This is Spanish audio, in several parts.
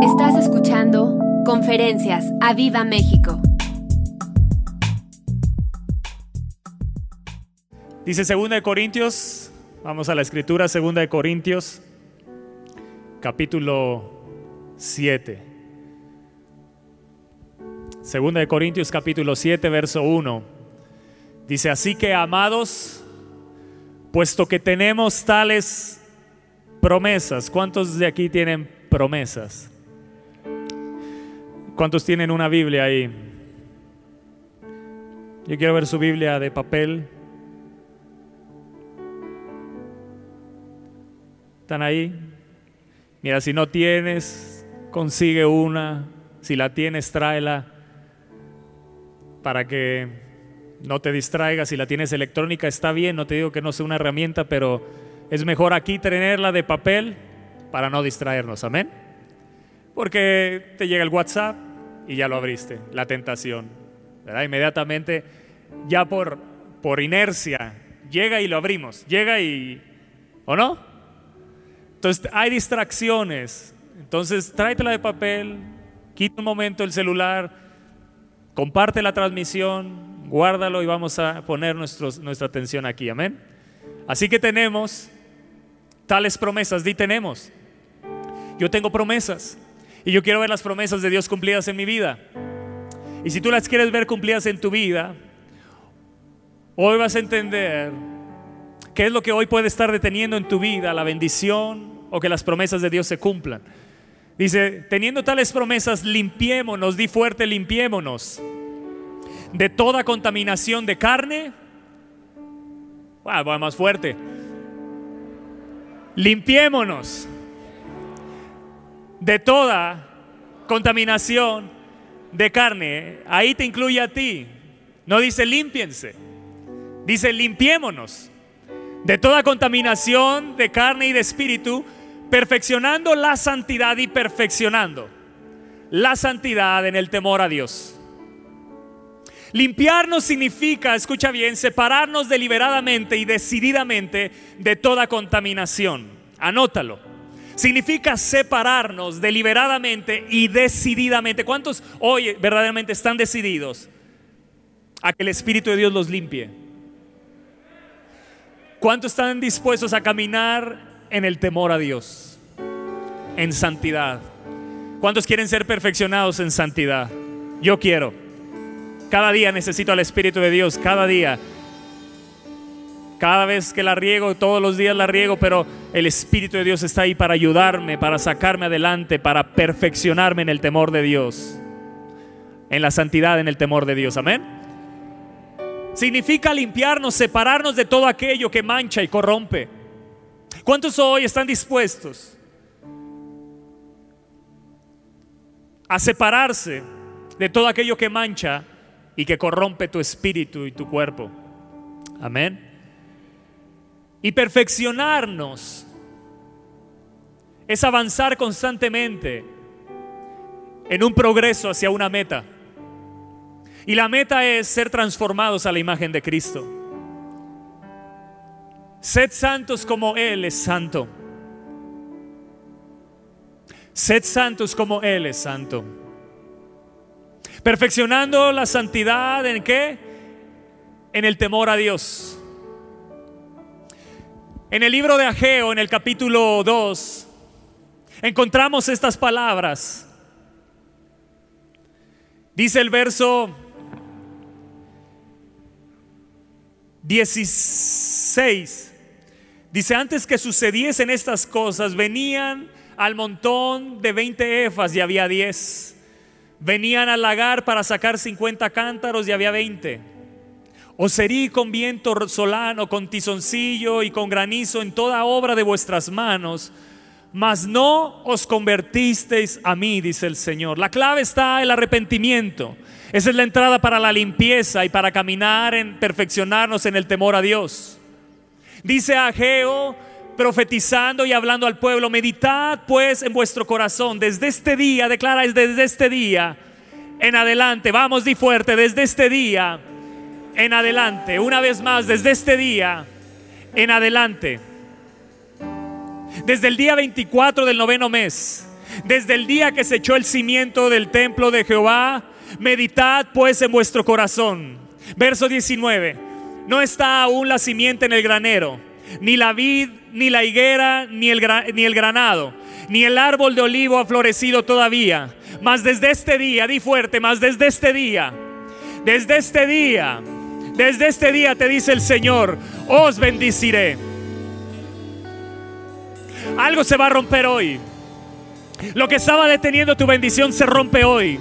Estás escuchando Conferencias a Viva México. Dice 2 de Corintios, vamos a la escritura, 2 de Corintios, capítulo 7. 2 de Corintios capítulo 7, verso 1. Dice, así que amados, puesto que tenemos tales promesas, ¿cuántos de aquí tienen promesas? ¿Cuántos tienen una Biblia ahí? Yo quiero ver su Biblia de papel. ¿Están ahí? Mira, si no tienes, consigue una. Si la tienes, tráela para que no te distraigas. Si la tienes electrónica, está bien. No te digo que no sea una herramienta, pero es mejor aquí tenerla de papel para no distraernos. Amén. Porque te llega el WhatsApp y ya lo abriste, la tentación. ¿verdad? Inmediatamente, ya por, por inercia, llega y lo abrimos. Llega y... ¿O no? Entonces hay distracciones. Entonces tráetela de papel, quita un momento el celular, comparte la transmisión, guárdalo y vamos a poner nuestra atención aquí. Amén. Así que tenemos tales promesas. Di tenemos. Yo tengo promesas y yo quiero ver las promesas de Dios cumplidas en mi vida. Y si tú las quieres ver cumplidas en tu vida, hoy vas a entender ¿Qué es lo que hoy puede estar deteniendo en tu vida la bendición o que las promesas de Dios se cumplan? Dice, teniendo tales promesas, limpiémonos, di fuerte, limpiémonos de toda contaminación de carne. Ah, va más fuerte. Limpiémonos de toda contaminación de carne. Ahí te incluye a ti. No dice limpiense, dice limpiémonos de toda contaminación de carne y de espíritu, perfeccionando la santidad y perfeccionando la santidad en el temor a Dios. Limpiarnos significa, escucha bien, separarnos deliberadamente y decididamente de toda contaminación. Anótalo. Significa separarnos deliberadamente y decididamente. ¿Cuántos hoy verdaderamente están decididos a que el Espíritu de Dios los limpie? ¿Cuántos están dispuestos a caminar en el temor a Dios? En santidad. ¿Cuántos quieren ser perfeccionados en santidad? Yo quiero. Cada día necesito al Espíritu de Dios, cada día. Cada vez que la riego, todos los días la riego, pero el Espíritu de Dios está ahí para ayudarme, para sacarme adelante, para perfeccionarme en el temor de Dios. En la santidad, en el temor de Dios. Amén. Significa limpiarnos, separarnos de todo aquello que mancha y corrompe. ¿Cuántos hoy están dispuestos a separarse de todo aquello que mancha y que corrompe tu espíritu y tu cuerpo? Amén. Y perfeccionarnos es avanzar constantemente en un progreso hacia una meta. Y la meta es ser transformados a la imagen de Cristo. Sed santos como Él es santo. Sed santos como Él es santo. Perfeccionando la santidad en qué? En el temor a Dios. En el libro de Ageo, en el capítulo 2, encontramos estas palabras. Dice el verso 16. Dice, antes que sucediesen estas cosas, venían al montón de 20 efas y había 10. Venían al lagar para sacar 50 cántaros y había 20. Os serí con viento solano, con tizoncillo y con granizo en toda obra de vuestras manos, mas no os convertisteis a mí, dice el Señor. La clave está el arrepentimiento. Esa es la entrada para la limpieza y para caminar en perfeccionarnos en el temor a Dios. Dice Ageo, profetizando y hablando al pueblo, meditad pues en vuestro corazón desde este día, declara desde este día en adelante, vamos di fuerte, desde este día en adelante, una vez más, desde este día en adelante, desde el día 24 del noveno mes, desde el día que se echó el cimiento del templo de Jehová, meditad pues en vuestro corazón. Verso 19, no está aún la simiente en el granero, ni la vid, ni la higuera, ni el, ni el granado, ni el árbol de olivo ha florecido todavía. Mas desde este día, di fuerte, mas desde este día, desde este día, desde este día te dice el Señor, os bendiciré. Algo se va a romper hoy. Lo que estaba deteniendo tu bendición se rompe hoy.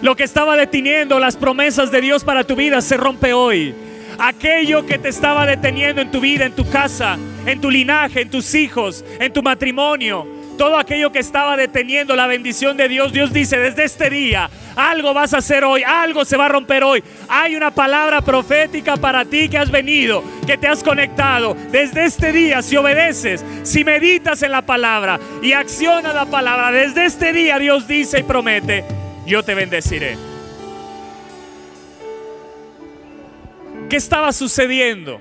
Lo que estaba deteniendo las promesas de Dios para tu vida se rompe hoy. Aquello que te estaba deteniendo en tu vida, en tu casa, en tu linaje, en tus hijos, en tu matrimonio, todo aquello que estaba deteniendo la bendición de Dios, Dios dice, desde este día, algo vas a hacer hoy, algo se va a romper hoy. Hay una palabra profética para ti que has venido, que te has conectado. Desde este día, si obedeces, si meditas en la palabra y accionas la palabra, desde este día Dios dice y promete, yo te bendeciré. ¿Qué estaba sucediendo?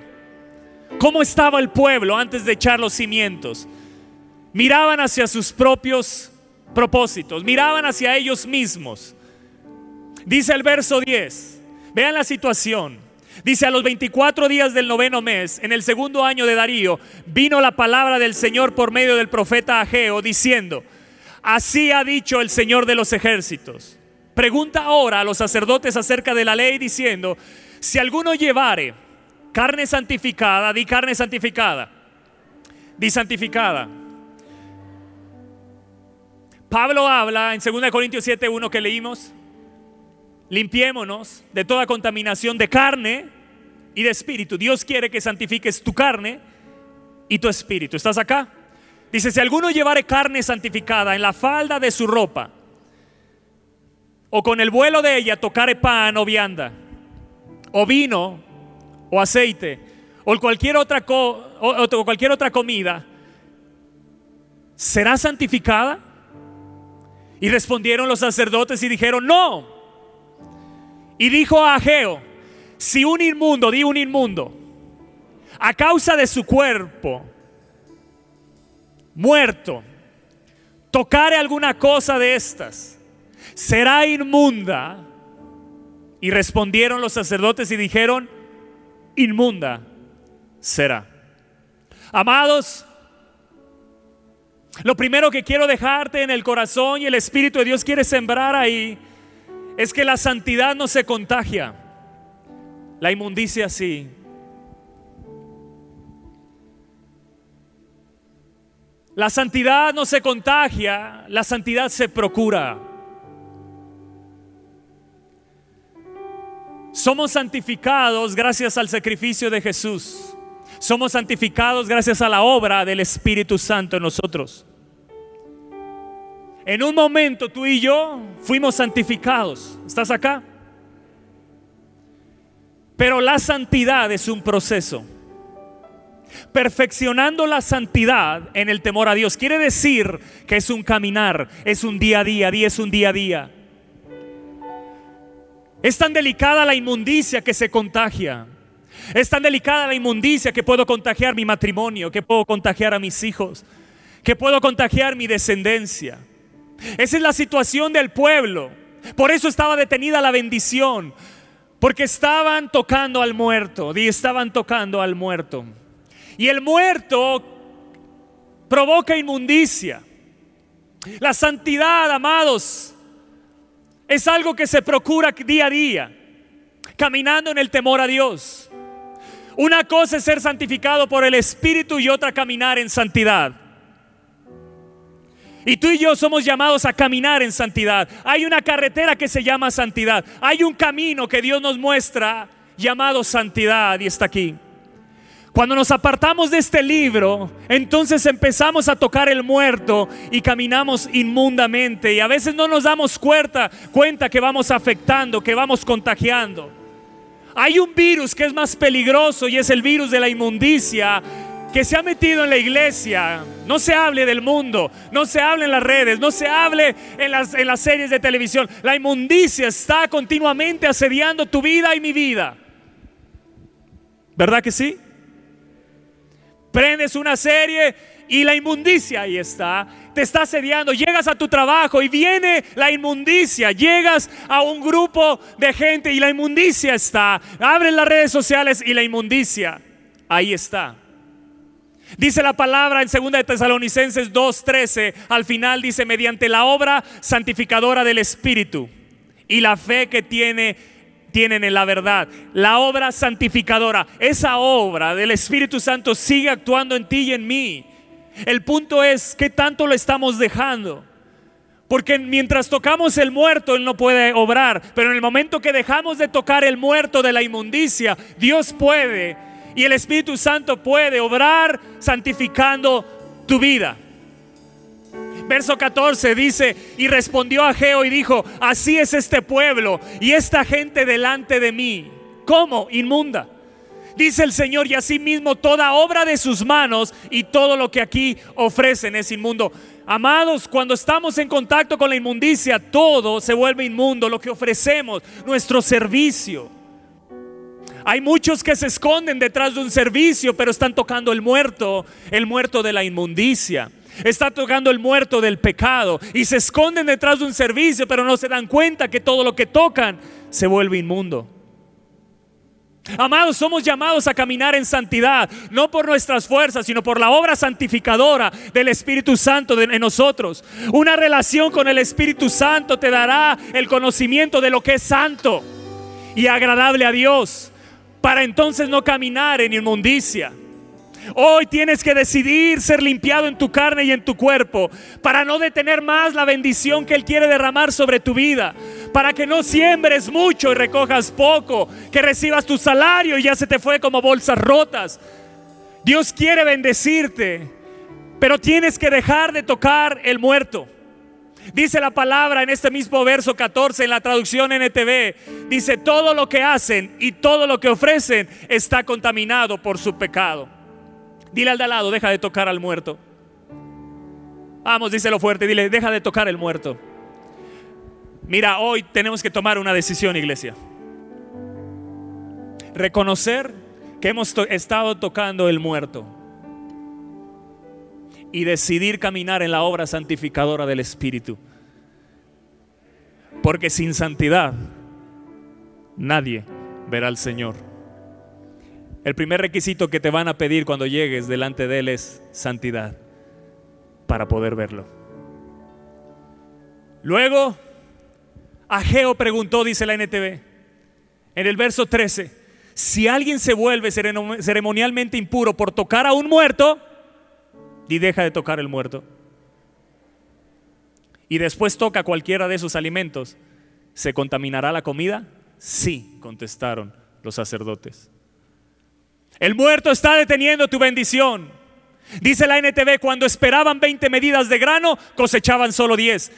¿Cómo estaba el pueblo antes de echar los cimientos? Miraban hacia sus propios propósitos, miraban hacia ellos mismos. Dice el verso 10, vean la situación. Dice, a los 24 días del noveno mes, en el segundo año de Darío, vino la palabra del Señor por medio del profeta Ageo, diciendo, así ha dicho el Señor de los ejércitos. Pregunta ahora a los sacerdotes acerca de la ley, diciendo, si alguno llevare carne santificada, di carne santificada, di santificada Pablo habla en 2 Corintios 7.1 que leímos, limpiémonos de toda contaminación de carne y de espíritu. Dios quiere que santifiques tu carne y tu espíritu. ¿Estás acá? Dice, si alguno llevare carne santificada en la falda de su ropa, o con el vuelo de ella tocare pan o vianda, o vino, o aceite, o cualquier otra, o cualquier otra comida, ¿será santificada? Y respondieron los sacerdotes y dijeron, no. Y dijo a Ageo, si un inmundo, di un inmundo, a causa de su cuerpo muerto, tocare alguna cosa de estas, será inmunda. Y respondieron los sacerdotes y dijeron, inmunda será. Amados, lo primero que quiero dejarte en el corazón y el Espíritu de Dios quiere sembrar ahí es que la santidad no se contagia, la inmundicia sí. La santidad no se contagia, la santidad se procura. Somos santificados gracias al sacrificio de Jesús. Somos santificados gracias a la obra del Espíritu Santo en nosotros. En un momento tú y yo fuimos santificados. ¿Estás acá? Pero la santidad es un proceso. Perfeccionando la santidad en el temor a Dios quiere decir que es un caminar, es un día a día, día es un día a día. Es tan delicada la inmundicia que se contagia. Es tan delicada la inmundicia que puedo contagiar mi matrimonio, que puedo contagiar a mis hijos, que puedo contagiar mi descendencia. Esa es la situación del pueblo. Por eso estaba detenida la bendición, porque estaban tocando al muerto, y estaban tocando al muerto. Y el muerto provoca inmundicia. La santidad, amados, es algo que se procura día a día, caminando en el temor a Dios. Una cosa es ser santificado por el Espíritu y otra caminar en santidad. Y tú y yo somos llamados a caminar en santidad. Hay una carretera que se llama santidad. Hay un camino que Dios nos muestra llamado santidad y está aquí. Cuando nos apartamos de este libro, entonces empezamos a tocar el muerto y caminamos inmundamente. Y a veces no nos damos cuenta, cuenta que vamos afectando, que vamos contagiando. Hay un virus que es más peligroso y es el virus de la inmundicia que se ha metido en la iglesia. No se hable del mundo, no se hable en las redes, no se hable en las, en las series de televisión. La inmundicia está continuamente asediando tu vida y mi vida. ¿Verdad que sí? Prendes una serie y la inmundicia ahí está, te está asediando, llegas a tu trabajo y viene la inmundicia, llegas a un grupo de gente y la inmundicia está, abres las redes sociales y la inmundicia ahí está. Dice la palabra en 2 de Tesalonicenses 2:13, al final dice mediante la obra santificadora del Espíritu y la fe que tiene tienen en la verdad. La obra santificadora, esa obra del Espíritu Santo sigue actuando en ti y en mí. El punto es qué tanto lo estamos dejando. Porque mientras tocamos el muerto, Él no puede obrar. Pero en el momento que dejamos de tocar el muerto de la inmundicia, Dios puede. Y el Espíritu Santo puede obrar santificando tu vida. Verso 14 dice, y respondió a Geo y dijo, así es este pueblo y esta gente delante de mí. ¿Cómo? Inmunda dice el Señor, y asimismo toda obra de sus manos y todo lo que aquí ofrecen es inmundo. Amados, cuando estamos en contacto con la inmundicia, todo se vuelve inmundo, lo que ofrecemos, nuestro servicio. Hay muchos que se esconden detrás de un servicio, pero están tocando el muerto, el muerto de la inmundicia. Está tocando el muerto del pecado y se esconden detrás de un servicio, pero no se dan cuenta que todo lo que tocan se vuelve inmundo. Amados, somos llamados a caminar en santidad, no por nuestras fuerzas, sino por la obra santificadora del Espíritu Santo en nosotros. Una relación con el Espíritu Santo te dará el conocimiento de lo que es santo y agradable a Dios, para entonces no caminar en inmundicia. Hoy tienes que decidir ser limpiado en tu carne y en tu cuerpo para no detener más la bendición que Él quiere derramar sobre tu vida. Para que no siembres mucho y recojas poco, que recibas tu salario y ya se te fue como bolsas rotas. Dios quiere bendecirte, pero tienes que dejar de tocar el muerto. Dice la palabra en este mismo verso 14 en la traducción NTV. Dice, todo lo que hacen y todo lo que ofrecen está contaminado por su pecado. Dile al de al lado, deja de tocar al muerto. Vamos, díselo fuerte, dile, deja de tocar el muerto. Mira, hoy tenemos que tomar una decisión, iglesia. Reconocer que hemos estado tocando el muerto y decidir caminar en la obra santificadora del Espíritu. Porque sin santidad nadie verá al Señor. El primer requisito que te van a pedir cuando llegues delante de Él es santidad para poder verlo. Luego, Ageo preguntó, dice la NTV, en el verso 13, si alguien se vuelve ceremonialmente impuro por tocar a un muerto, y deja de tocar el muerto, y después toca cualquiera de sus alimentos, ¿se contaminará la comida? Sí, contestaron los sacerdotes. El muerto está deteniendo tu bendición. Dice la NTV, cuando esperaban 20 medidas de grano, cosechaban solo 10.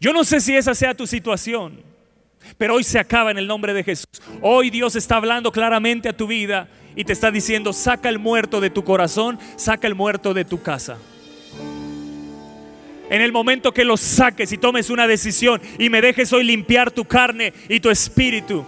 Yo no sé si esa sea tu situación, pero hoy se acaba en el nombre de Jesús. Hoy Dios está hablando claramente a tu vida y te está diciendo, saca el muerto de tu corazón, saca el muerto de tu casa. En el momento que lo saques y tomes una decisión y me dejes hoy limpiar tu carne y tu espíritu,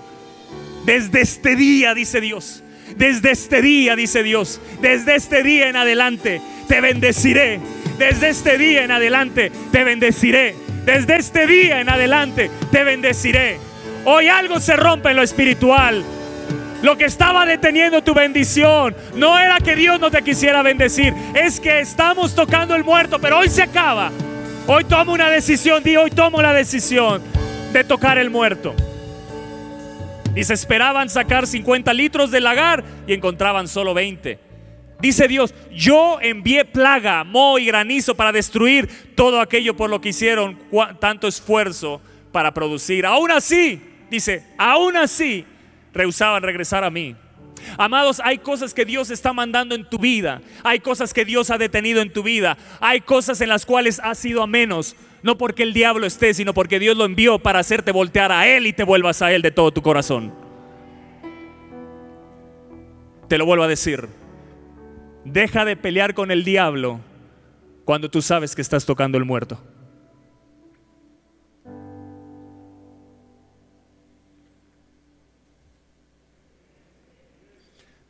desde este día, dice Dios, desde este día, dice Dios, desde este día en adelante te bendeciré. Desde este día en adelante te bendeciré. Desde este día en adelante te bendeciré. Hoy algo se rompe en lo espiritual. Lo que estaba deteniendo tu bendición no era que Dios no te quisiera bendecir, es que estamos tocando el muerto, pero hoy se acaba. Hoy tomo una decisión, di hoy tomo la decisión de tocar el muerto. Se esperaban sacar 50 litros del lagar y encontraban solo 20. Dice Dios, yo envié plaga, moho y granizo para destruir todo aquello por lo que hicieron tanto esfuerzo para producir. Aún así, dice, aún así, rehusaban regresar a mí. Amados, hay cosas que Dios está mandando en tu vida. Hay cosas que Dios ha detenido en tu vida. Hay cosas en las cuales has sido a menos. No porque el diablo esté, sino porque Dios lo envió para hacerte voltear a Él y te vuelvas a Él de todo tu corazón. Te lo vuelvo a decir. Deja de pelear con el diablo cuando tú sabes que estás tocando el muerto.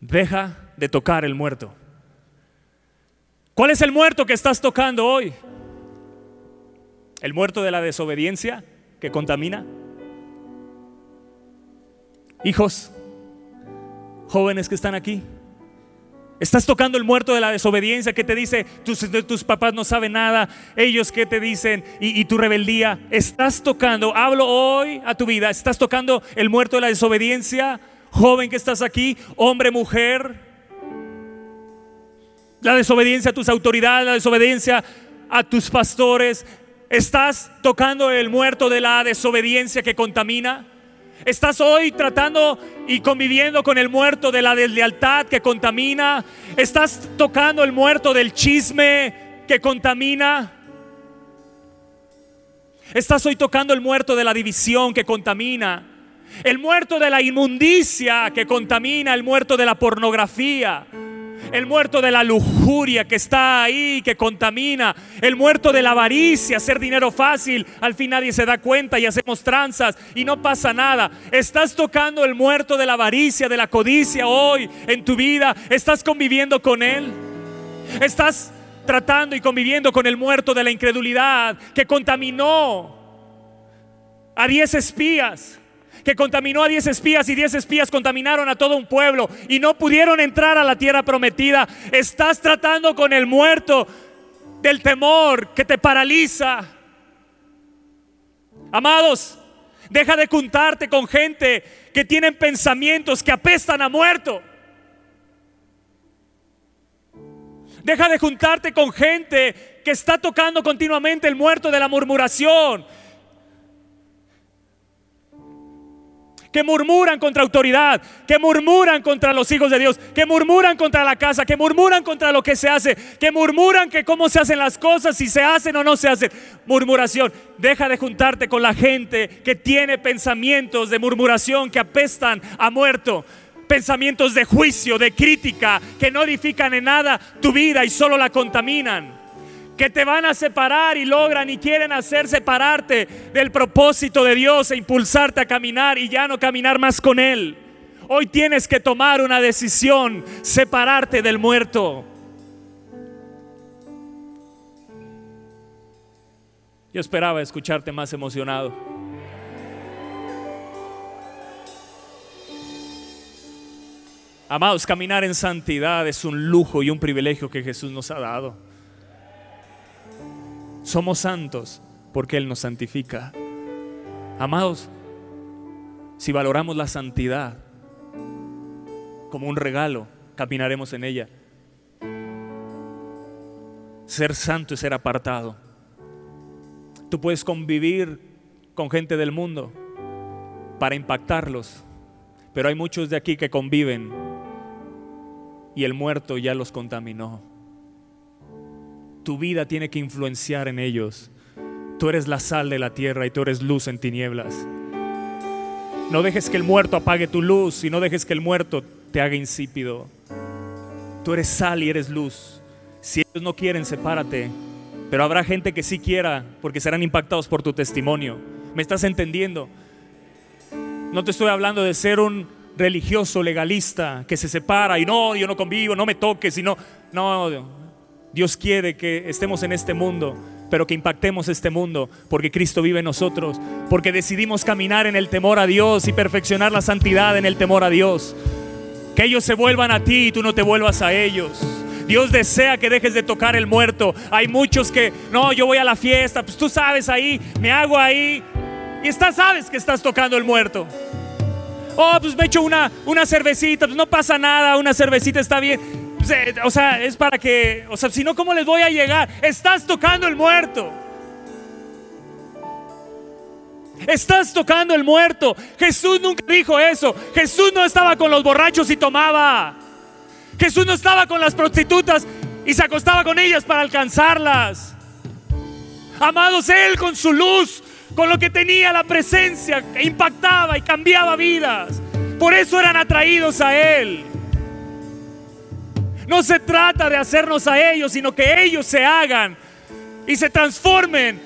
Deja de tocar el muerto. ¿Cuál es el muerto que estás tocando hoy? ¿El muerto de la desobediencia que contamina? Hijos, jóvenes que están aquí, Estás tocando el muerto de la desobediencia que te dice, tus, papás no saben nada, ellos que te dicen y, tu rebeldía. Estás tocando, hablo hoy a tu vida, estás tocando el muerto de la desobediencia, joven que estás aquí, hombre, mujer. La desobediencia a tus autoridades, la desobediencia a tus pastores. Estás tocando el muerto de la desobediencia que contamina. Estás hoy tratando y conviviendo con el muerto de la deslealtad que contamina. Estás tocando el muerto del chisme que contamina. Estás hoy tocando el muerto de la división que contamina. El muerto de la inmundicia que contamina. El muerto de la pornografía el muerto de la lujuria que está ahí, que contamina, el muerto de la avaricia, hacer dinero fácil, al fin nadie se da cuenta y hacemos tranzas y no pasa nada. Estás tocando el muerto de la avaricia, de la codicia hoy en tu vida, estás conviviendo con él, estás tratando y conviviendo con el muerto de la incredulidad que contaminó a diez espías que contaminó a diez espías y diez espías contaminaron a todo un pueblo y no pudieron entrar a la tierra prometida. Estás tratando con el muerto del temor que te paraliza. Amados, deja de juntarte con gente que tienen pensamientos que apestan a muerto. Deja de juntarte con gente que está tocando continuamente el muerto de la murmuración, que murmuran contra autoridad, que murmuran contra los hijos de Dios, que murmuran contra la casa, que murmuran contra lo que se hace, que murmuran que cómo se hacen las cosas, si se hacen o no se hacen. Murmuración. Deja de juntarte con la gente que tiene pensamientos de murmuración que apestan a muerto pensamientos de juicio, de crítica, que no edifican en nada tu vida y solo la contaminan que te van a separar y logran y quieren hacer separarte del propósito de Dios e impulsarte a caminar y ya no caminar más con Él. Hoy tienes que tomar una decisión, separarte del muerto. Yo esperaba escucharte más emocionado. Amados, caminar en santidad es un lujo y un privilegio que Jesús nos ha dado. Somos santos porque Él nos santifica. Amados, si valoramos la santidad como un regalo, caminaremos en ella. Ser santo es ser apartado. Tú puedes convivir con gente del mundo para impactarlos, pero hay muchos de aquí que conviven y el muerto ya los contaminó tu vida tiene que influenciar en ellos. Tú eres la sal de la tierra y tú eres luz en tinieblas. No dejes que el muerto apague tu luz y no dejes que el muerto te haga insípido. Tú eres sal y eres luz. Si ellos no quieren, sepárate. Pero habrá gente que sí quiera porque serán impactados por tu testimonio. ¿Me estás entendiendo? No te estoy hablando de ser un religioso legalista que se separa y no, yo no convivo, no me toques y no, no, Dios quiere que estemos en este mundo, pero que impactemos este mundo, porque Cristo vive en nosotros, porque decidimos caminar en el temor a Dios y perfeccionar la santidad en el temor a Dios. Que ellos se vuelvan a ti y tú no te vuelvas a ellos. Dios desea que dejes de tocar el muerto. Hay muchos que, no, yo voy a la fiesta, pues tú sabes ahí, me hago ahí. Y estás, sabes que estás tocando el muerto. Oh, pues me echo una, una cervecita, pues no pasa nada, una cervecita está bien. O sea, es para que, o sea, si no, ¿cómo les voy a llegar? Estás tocando el muerto. Estás tocando el muerto. Jesús nunca dijo eso. Jesús no estaba con los borrachos y tomaba. Jesús no estaba con las prostitutas y se acostaba con ellas para alcanzarlas. Amados, Él con su luz, con lo que tenía la presencia, impactaba y cambiaba vidas. Por eso eran atraídos a Él. No se trata de hacernos a ellos, sino que ellos se hagan y se transformen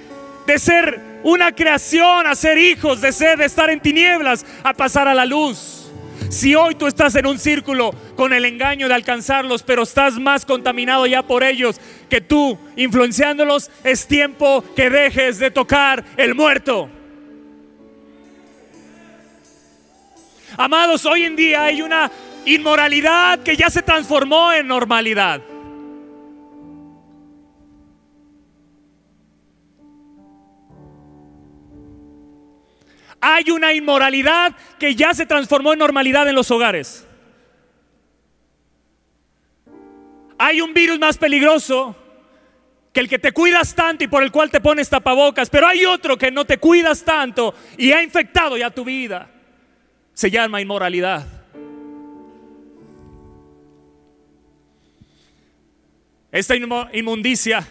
de ser una creación a ser hijos, de ser, de estar en tinieblas, a pasar a la luz. Si hoy tú estás en un círculo con el engaño de alcanzarlos, pero estás más contaminado ya por ellos que tú influenciándolos, es tiempo que dejes de tocar el muerto. Amados, hoy en día hay una inmoralidad que ya se transformó en normalidad. Hay una inmoralidad que ya se transformó en normalidad en los hogares. Hay un virus más peligroso que el que te cuidas tanto y por el cual te pones tapabocas, pero hay otro que no te cuidas tanto y ha infectado ya tu vida. Se llama inmoralidad. Esta inmundicia,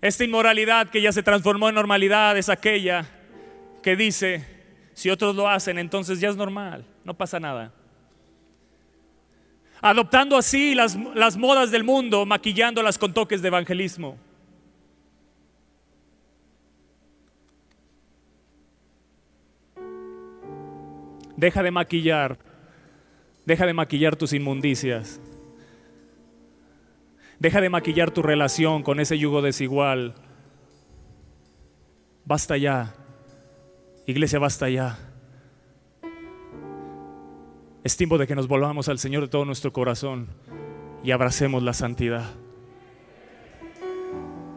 esta inmoralidad que ya se transformó en normalidad es aquella que dice, si otros lo hacen, entonces ya es normal, no pasa nada. Adoptando así las, las modas del mundo, maquillándolas con toques de evangelismo. Deja de maquillar, deja de maquillar tus inmundicias. Deja de maquillar tu relación con ese yugo desigual. Basta ya. Iglesia, basta ya. Es tiempo de que nos volvamos al Señor de todo nuestro corazón y abracemos la santidad.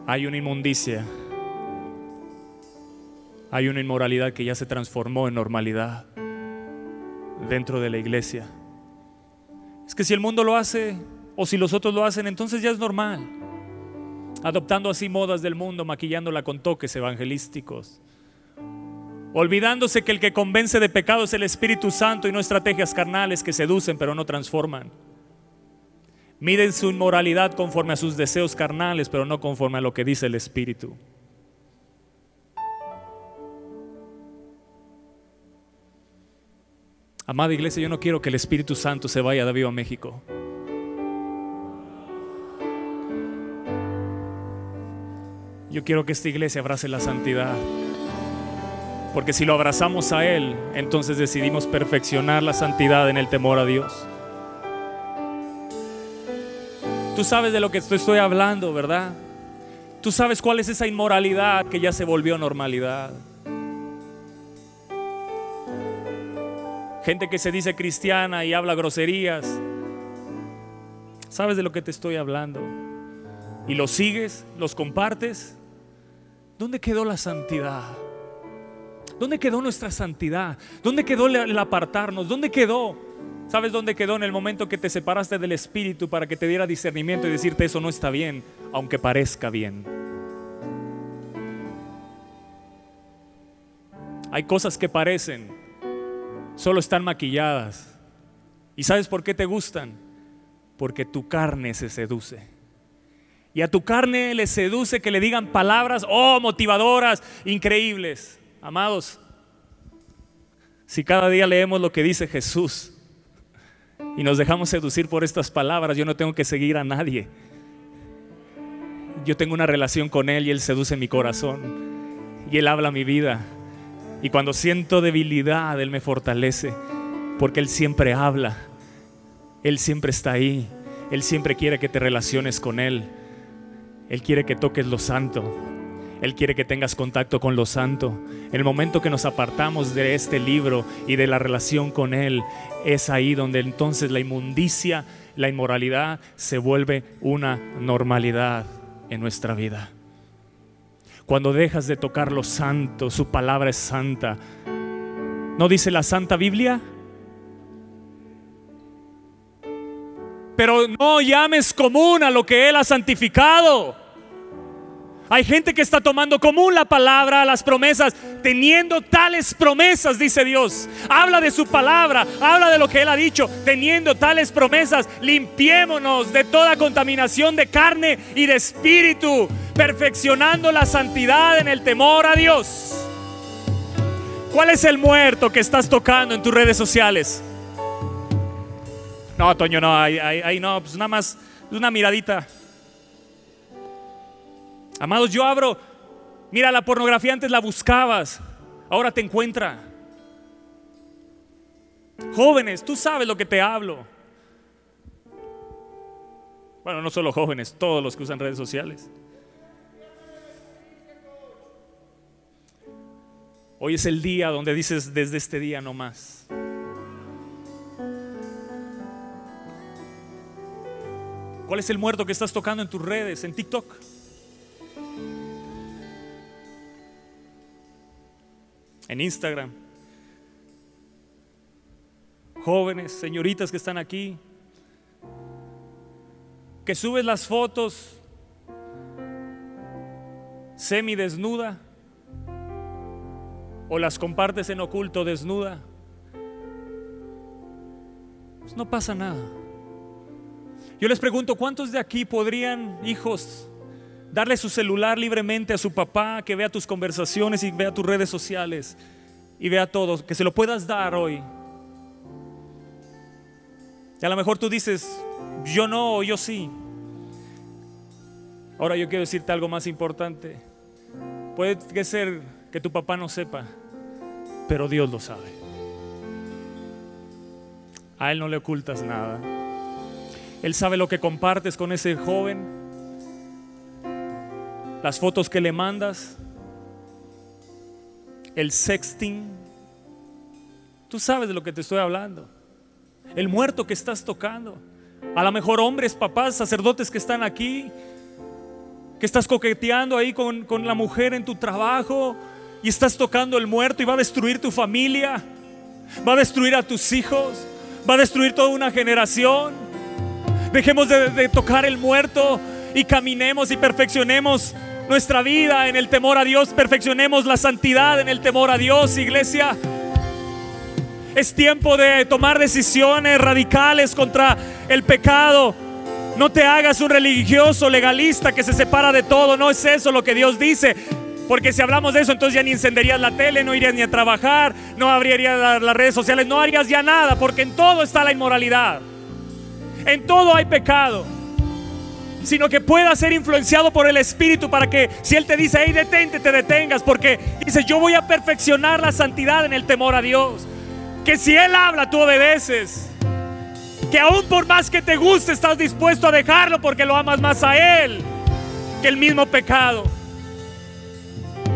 Hay una inmundicia, hay una inmoralidad que ya se transformó en normalidad dentro de la iglesia. Es que si el mundo lo hace o si los otros lo hacen, entonces ya es normal. Adoptando así modas del mundo, maquillándola con toques evangelísticos olvidándose que el que convence de pecado es el Espíritu Santo y no estrategias carnales que seducen pero no transforman. Miden su inmoralidad conforme a sus deseos carnales, pero no conforme a lo que dice el Espíritu. Amada iglesia, yo no quiero que el Espíritu Santo se vaya de vivo a México. Yo quiero que esta iglesia abrace la santidad. Porque si lo abrazamos a Él, entonces decidimos perfeccionar la santidad en el temor a Dios. Tú sabes de lo que estoy hablando, ¿verdad? Tú sabes cuál es esa inmoralidad que ya se volvió normalidad. Gente que se dice cristiana y habla groserías. ¿Sabes de lo que te estoy hablando? Y los sigues, los compartes. ¿Dónde quedó la santidad? ¿Dónde quedó nuestra santidad? ¿Dónde quedó el apartarnos? ¿Dónde quedó? ¿Sabes dónde quedó en el momento que te separaste del Espíritu para que te diera discernimiento y decirte eso no está bien, aunque parezca bien? Hay cosas que parecen, solo están maquilladas. ¿Y sabes por qué te gustan? Porque tu carne se seduce. Y a tu carne le seduce que le digan palabras, oh, motivadoras, increíbles. Amados, si cada día leemos lo que dice Jesús y nos dejamos seducir por estas palabras, yo no tengo que seguir a nadie. Yo tengo una relación con Él y Él seduce mi corazón y Él habla mi vida. Y cuando siento debilidad, Él me fortalece porque Él siempre habla. Él siempre está ahí. Él siempre quiere que te relaciones con Él. Él quiere que toques lo santo. Él quiere que tengas contacto con lo santo. El momento que nos apartamos de este libro y de la relación con Él, es ahí donde entonces la inmundicia, la inmoralidad se vuelve una normalidad en nuestra vida. Cuando dejas de tocar lo santo, su palabra es santa. ¿No dice la Santa Biblia? Pero no llames común a lo que Él ha santificado. Hay gente que está tomando común la palabra, las promesas, teniendo tales promesas, dice Dios. Habla de su palabra, habla de lo que Él ha dicho, teniendo tales promesas. Limpiémonos de toda contaminación de carne y de espíritu, perfeccionando la santidad en el temor a Dios. ¿Cuál es el muerto que estás tocando en tus redes sociales? No, Toño, no, ahí, no, pues nada más una miradita. Amados, yo abro, mira, la pornografía antes la buscabas, ahora te encuentra. Jóvenes, tú sabes lo que te hablo. Bueno, no solo jóvenes, todos los que usan redes sociales. Hoy es el día donde dices desde este día no más. ¿Cuál es el muerto que estás tocando en tus redes, en TikTok? En Instagram. Jóvenes, señoritas que están aquí, que subes las fotos semi desnuda o las compartes en oculto desnuda, pues no pasa nada. Yo les pregunto, ¿cuántos de aquí podrían, hijos, darle su celular libremente a su papá, que vea tus conversaciones y vea tus redes sociales y vea todo, que se lo puedas dar hoy? Y a lo mejor tú dices, yo no, yo sí. Ahora yo quiero decirte algo más importante. Puede ser que tu papá no sepa, pero Dios lo sabe. A Él no le ocultas nada. Él sabe lo que compartes con ese joven, las fotos que le mandas, el sexting. Tú sabes de lo que te estoy hablando. El muerto que estás tocando. A lo mejor hombres, papás, sacerdotes que están aquí, que estás coqueteando ahí con, con la mujer en tu trabajo, y estás tocando el muerto y va a destruir tu familia, va a destruir a tus hijos, va a destruir toda una generación. Dejemos de, tocar el muerto y caminemos y perfeccionemos nuestra vida en el temor a Dios, perfeccionemos la santidad en el temor a Dios, iglesia. Es tiempo de tomar decisiones radicales contra el pecado. No te hagas un religioso legalista que se separa de todo. No es eso lo que Dios dice. Porque si hablamos de eso, entonces ya ni encenderías la tele, no irías ni a trabajar, no abrirías las redes sociales, no harías ya nada, porque en todo está la inmoralidad. En todo hay pecado. Sino que puedas ser influenciado por el Espíritu para que si Él te dice, hey, detente, te detengas, porque dice, yo voy a perfeccionar la santidad en el temor a Dios. Que si Él habla, tú obedeces. Que aún por más que te guste, estás dispuesto a dejarlo porque lo amas más a Él que el mismo pecado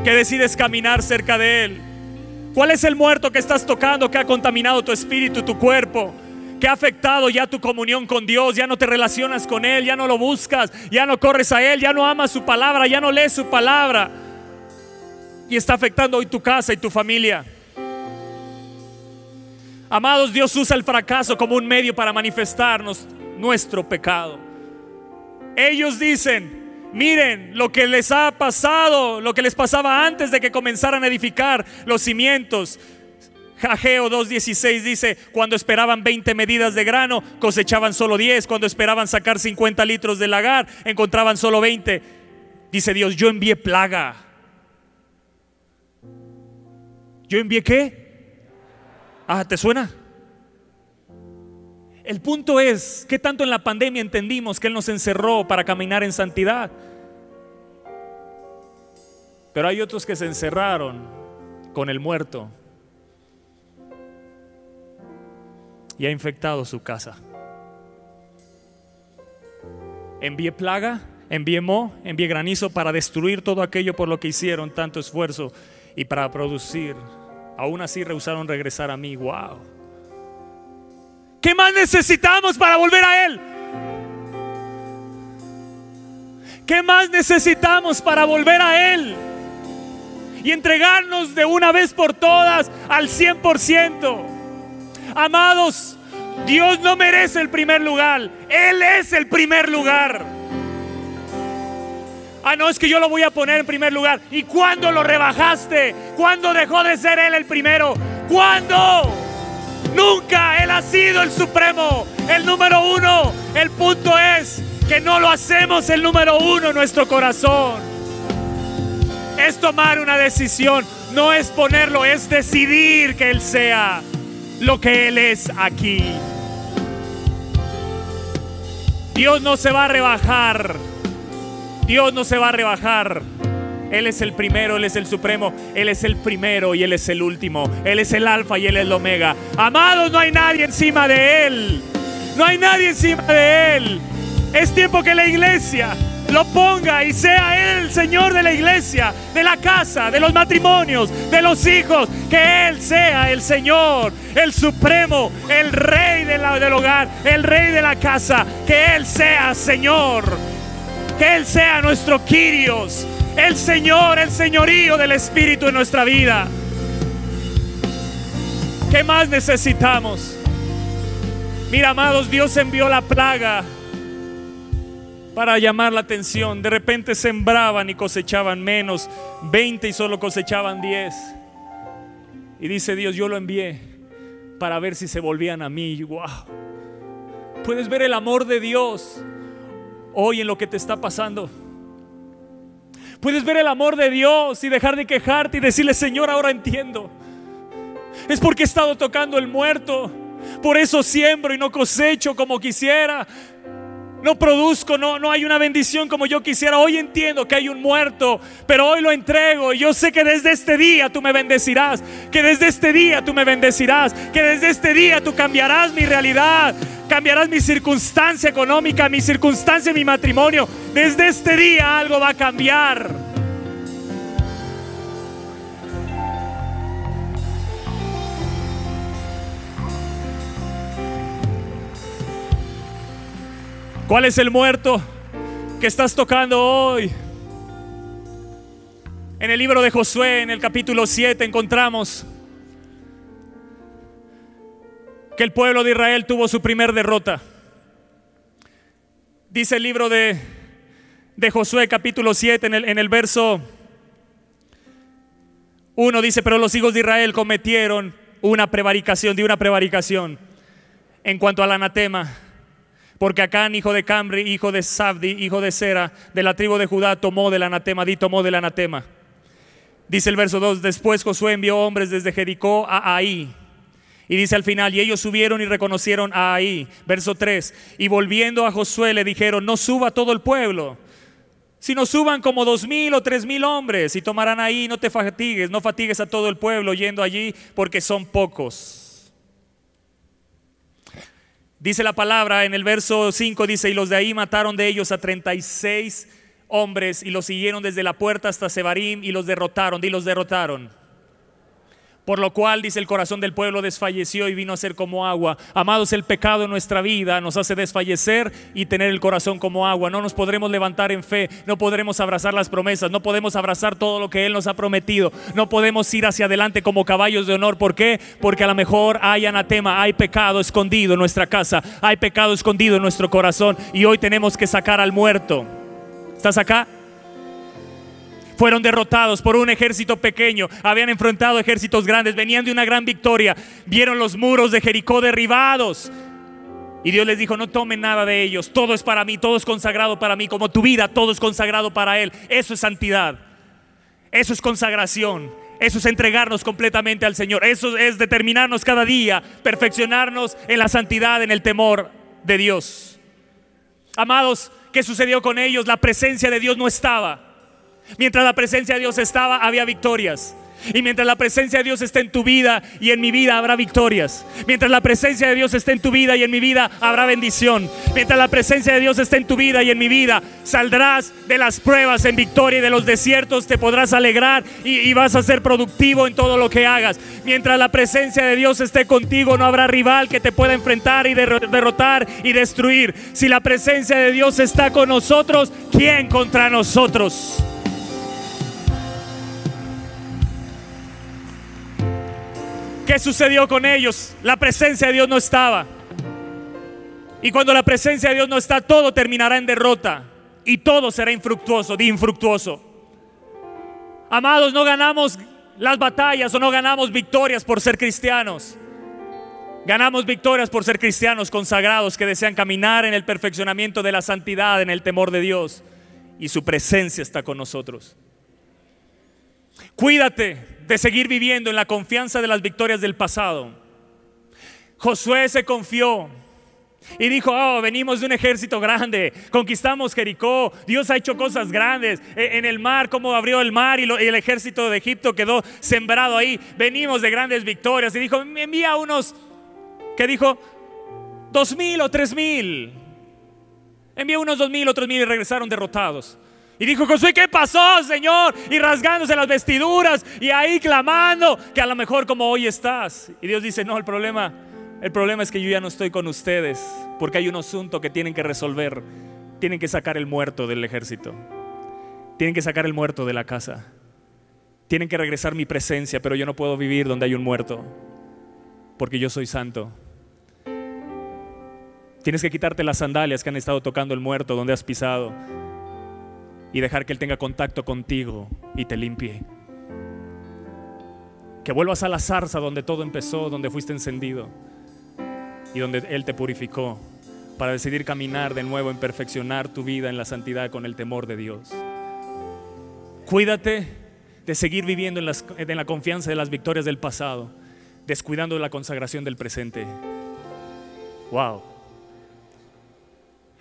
que decides caminar cerca de Él? ¿Cuál es el muerto que estás tocando que ha contaminado tu espíritu, tu cuerpo? Que ha afectado ya tu comunión con Dios, ya no te relacionas con Él, ya no lo buscas, ya no corres a Él, ya no amas su palabra, ya no lees su palabra. Y está afectando hoy tu casa y tu familia. Amados, Dios usa el fracaso como un medio para manifestarnos nuestro pecado. Ellos dicen, Miren lo que les ha pasado, lo que les pasaba antes de que comenzaran a edificar los cimientos. Jajeo 2.16 dice, cuando esperaban 20 medidas de grano, cosechaban solo 10. Cuando esperaban sacar 50 litros de lagar, encontraban solo 20. Dice Dios, yo envié plaga. ¿Yo envié qué? Ah, ¿te suena? El punto es, ¿qué tanto en la pandemia entendimos que Él nos encerró para caminar en santidad? Pero hay otros que se encerraron con el muerto y ha infectado su casa. Envié plaga, envié mo, envié granizo para destruir todo aquello por lo que hicieron tanto esfuerzo y para producir. Aún así rehusaron regresar a mí. Wow. ¿Qué más necesitamos para volver a Él? ¿Qué más necesitamos para volver a Él? Y entregarnos de una vez por todas al 100%. Amados, Dios no merece el primer lugar. Él es el primer lugar. Ah, no, es que yo lo voy a poner en primer lugar. ¿Y cuándo lo rebajaste? ¿Cuándo dejó de ser Él el primero? ¿Cuándo? Nunca Él ha sido el supremo, el número uno. El punto es que no lo hacemos el número uno en nuestro corazón. Es tomar una decisión, no es ponerlo, es decidir que Él sea lo que Él es aquí. Dios no se va a rebajar. Dios no se va a rebajar Él es el primero, Él es el supremo, Él es el primero y Él es el último. Él es el alfa y Él es el omega. Amados, no hay nadie encima de Él. No hay nadie encima de Él. Es tiempo que la iglesia lo ponga y sea Él el Señor de la iglesia, de la casa, de los matrimonios, de los hijos. Que Él sea el Señor, el supremo, el rey del hogar, el rey de la casa. Que Él sea Señor. Que Él sea nuestro Quirios, el Señor, el señorío del Espíritu en nuestra vida. ¿Qué más necesitamos? Mira, amados, Dios envió la plaga para llamar la atención. De repente sembraban y cosechaban menos, 20 y solo cosechaban 10. Y dice Dios, yo lo envié para ver si se volvían a mí. Wow. Puedes ver el amor de Dios hoy en lo que te está pasando. Puedes ver el amor de Dios y dejar de quejarte y decirle, Señor, ahora entiendo. Es porque he estado tocando el muerto. Por eso siembro y no cosecho como quisiera no produzco, no, no hay una bendición como yo quisiera. Hoy entiendo que hay un muerto, pero hoy lo entrego y yo sé que desde este día tú me bendecirás, que desde este día tú me bendecirás, que desde este día tú cambiarás mi realidad, cambiarás mi circunstancia económica, mi circunstancia, mi matrimonio. Desde este día algo va a cambiar. ¿Cuál es el muerto que estás tocando hoy? En el libro de Josué, en el capítulo 7, encontramos que el pueblo de Israel tuvo su primer derrota. Dice el libro de, de Josué, capítulo 7, en el, en el verso 1, dice, pero los hijos de Israel cometieron una prevaricación, de una prevaricación en cuanto al anatema porque Acán, hijo de Camri, hijo de Sabdi, hijo de Sera, de la tribu de Judá, tomó del anatema, di tomó del anatema. Dice el verso 2, después Josué envió hombres desde Jericó a Ahí. Y dice al final, y ellos subieron y reconocieron a Ahí. Verso 3, y volviendo a Josué le dijeron, no suba todo el pueblo, sino suban como dos mil o tres mil hombres y tomarán ahí, no te fatigues, no fatigues a todo el pueblo yendo allí, porque son pocos. Dice la palabra en el verso 5, dice, y los de ahí mataron de ellos a 36 hombres y los siguieron desde la puerta hasta Sebarim y los derrotaron, y los derrotaron. Por lo cual, dice el corazón del pueblo, desfalleció y vino a ser como agua. Amados, el pecado en nuestra vida nos hace desfallecer y tener el corazón como agua. No nos podremos levantar en fe, no podremos abrazar las promesas, no podemos abrazar todo lo que Él nos ha prometido, no podemos ir hacia adelante como caballos de honor. ¿Por qué? Porque a lo mejor hay anatema, hay pecado escondido en nuestra casa, hay pecado escondido en nuestro corazón y hoy tenemos que sacar al muerto. ¿Estás acá? Fueron derrotados por un ejército pequeño, habían enfrentado ejércitos grandes, venían de una gran victoria, vieron los muros de Jericó derribados. Y Dios les dijo, no tomen nada de ellos, todo es para mí, todo es consagrado para mí, como tu vida, todo es consagrado para Él. Eso es santidad, eso es consagración, eso es entregarnos completamente al Señor, eso es determinarnos cada día, perfeccionarnos en la santidad, en el temor de Dios. Amados, ¿qué sucedió con ellos? La presencia de Dios no estaba. Mientras la presencia de Dios estaba, había victorias. Y mientras la presencia de Dios esté en tu vida y en mi vida habrá victorias. Mientras la presencia de Dios esté en tu vida y en mi vida habrá bendición. Mientras la presencia de Dios esté en tu vida y en mi vida saldrás de las pruebas en victoria y de los desiertos te podrás alegrar y, vas a ser productivo en todo lo que hagas. Mientras la presencia de Dios esté contigo no habrá rival que te pueda enfrentar y derrotar y destruir. Si la presencia de Dios está con nosotros, ¿quién contra nosotros? ¿Qué sucedió con ellos? La presencia de Dios no estaba. Y cuando la presencia de Dios no está, todo terminará en derrota. Y todo será infructuoso, de infructuoso. Amados, no ganamos las batallas o no ganamos victorias por ser cristianos. Ganamos victorias por ser cristianos consagrados que desean caminar en el perfeccionamiento de la santidad, en el temor de Dios. Y su presencia está con nosotros. Cuídate de seguir viviendo en la confianza de las victorias del pasado. Josué se confió Y dijo, oh, venimos de un ejército grande, conquistamos Jericó, Dios ha hecho cosas grandes e, en el mar, como abrió el mar y, el ejército de Egipto quedó sembrado ahí, venimos de grandes victorias. Y dijo, me envía unos, ¿qué dijo? Dos mil o tres mil. Envía unos dos mil o tres mil y regresaron derrotados. Y dijo Josué, ¿qué pasó, Señor? Y rasgándose las vestiduras y ahí clamando que a lo mejor como hoy estás. Y Dios dice, no, el problema, el problema es que yo ya no estoy con ustedes porque hay un asunto que tienen que resolver. Tienen que sacar el muerto del ejército. Tienen que sacar el muerto de la casa. Tienen que regresar mi presencia, pero yo no puedo vivir donde hay un muerto porque yo soy santo. Tienes que quitarte las sandalias que han estado tocando el muerto donde has pisado y dejar que Él tenga contacto contigo y te limpie. Que vuelvas a la zarza donde todo empezó, donde fuiste encendido y donde Él te purificó para decidir caminar de nuevo en perfeccionar tu vida en la santidad con el temor de Dios. Cuídate de seguir viviendo en, en la confianza de las victorias del pasado, descuidando la consagración del presente. Wow.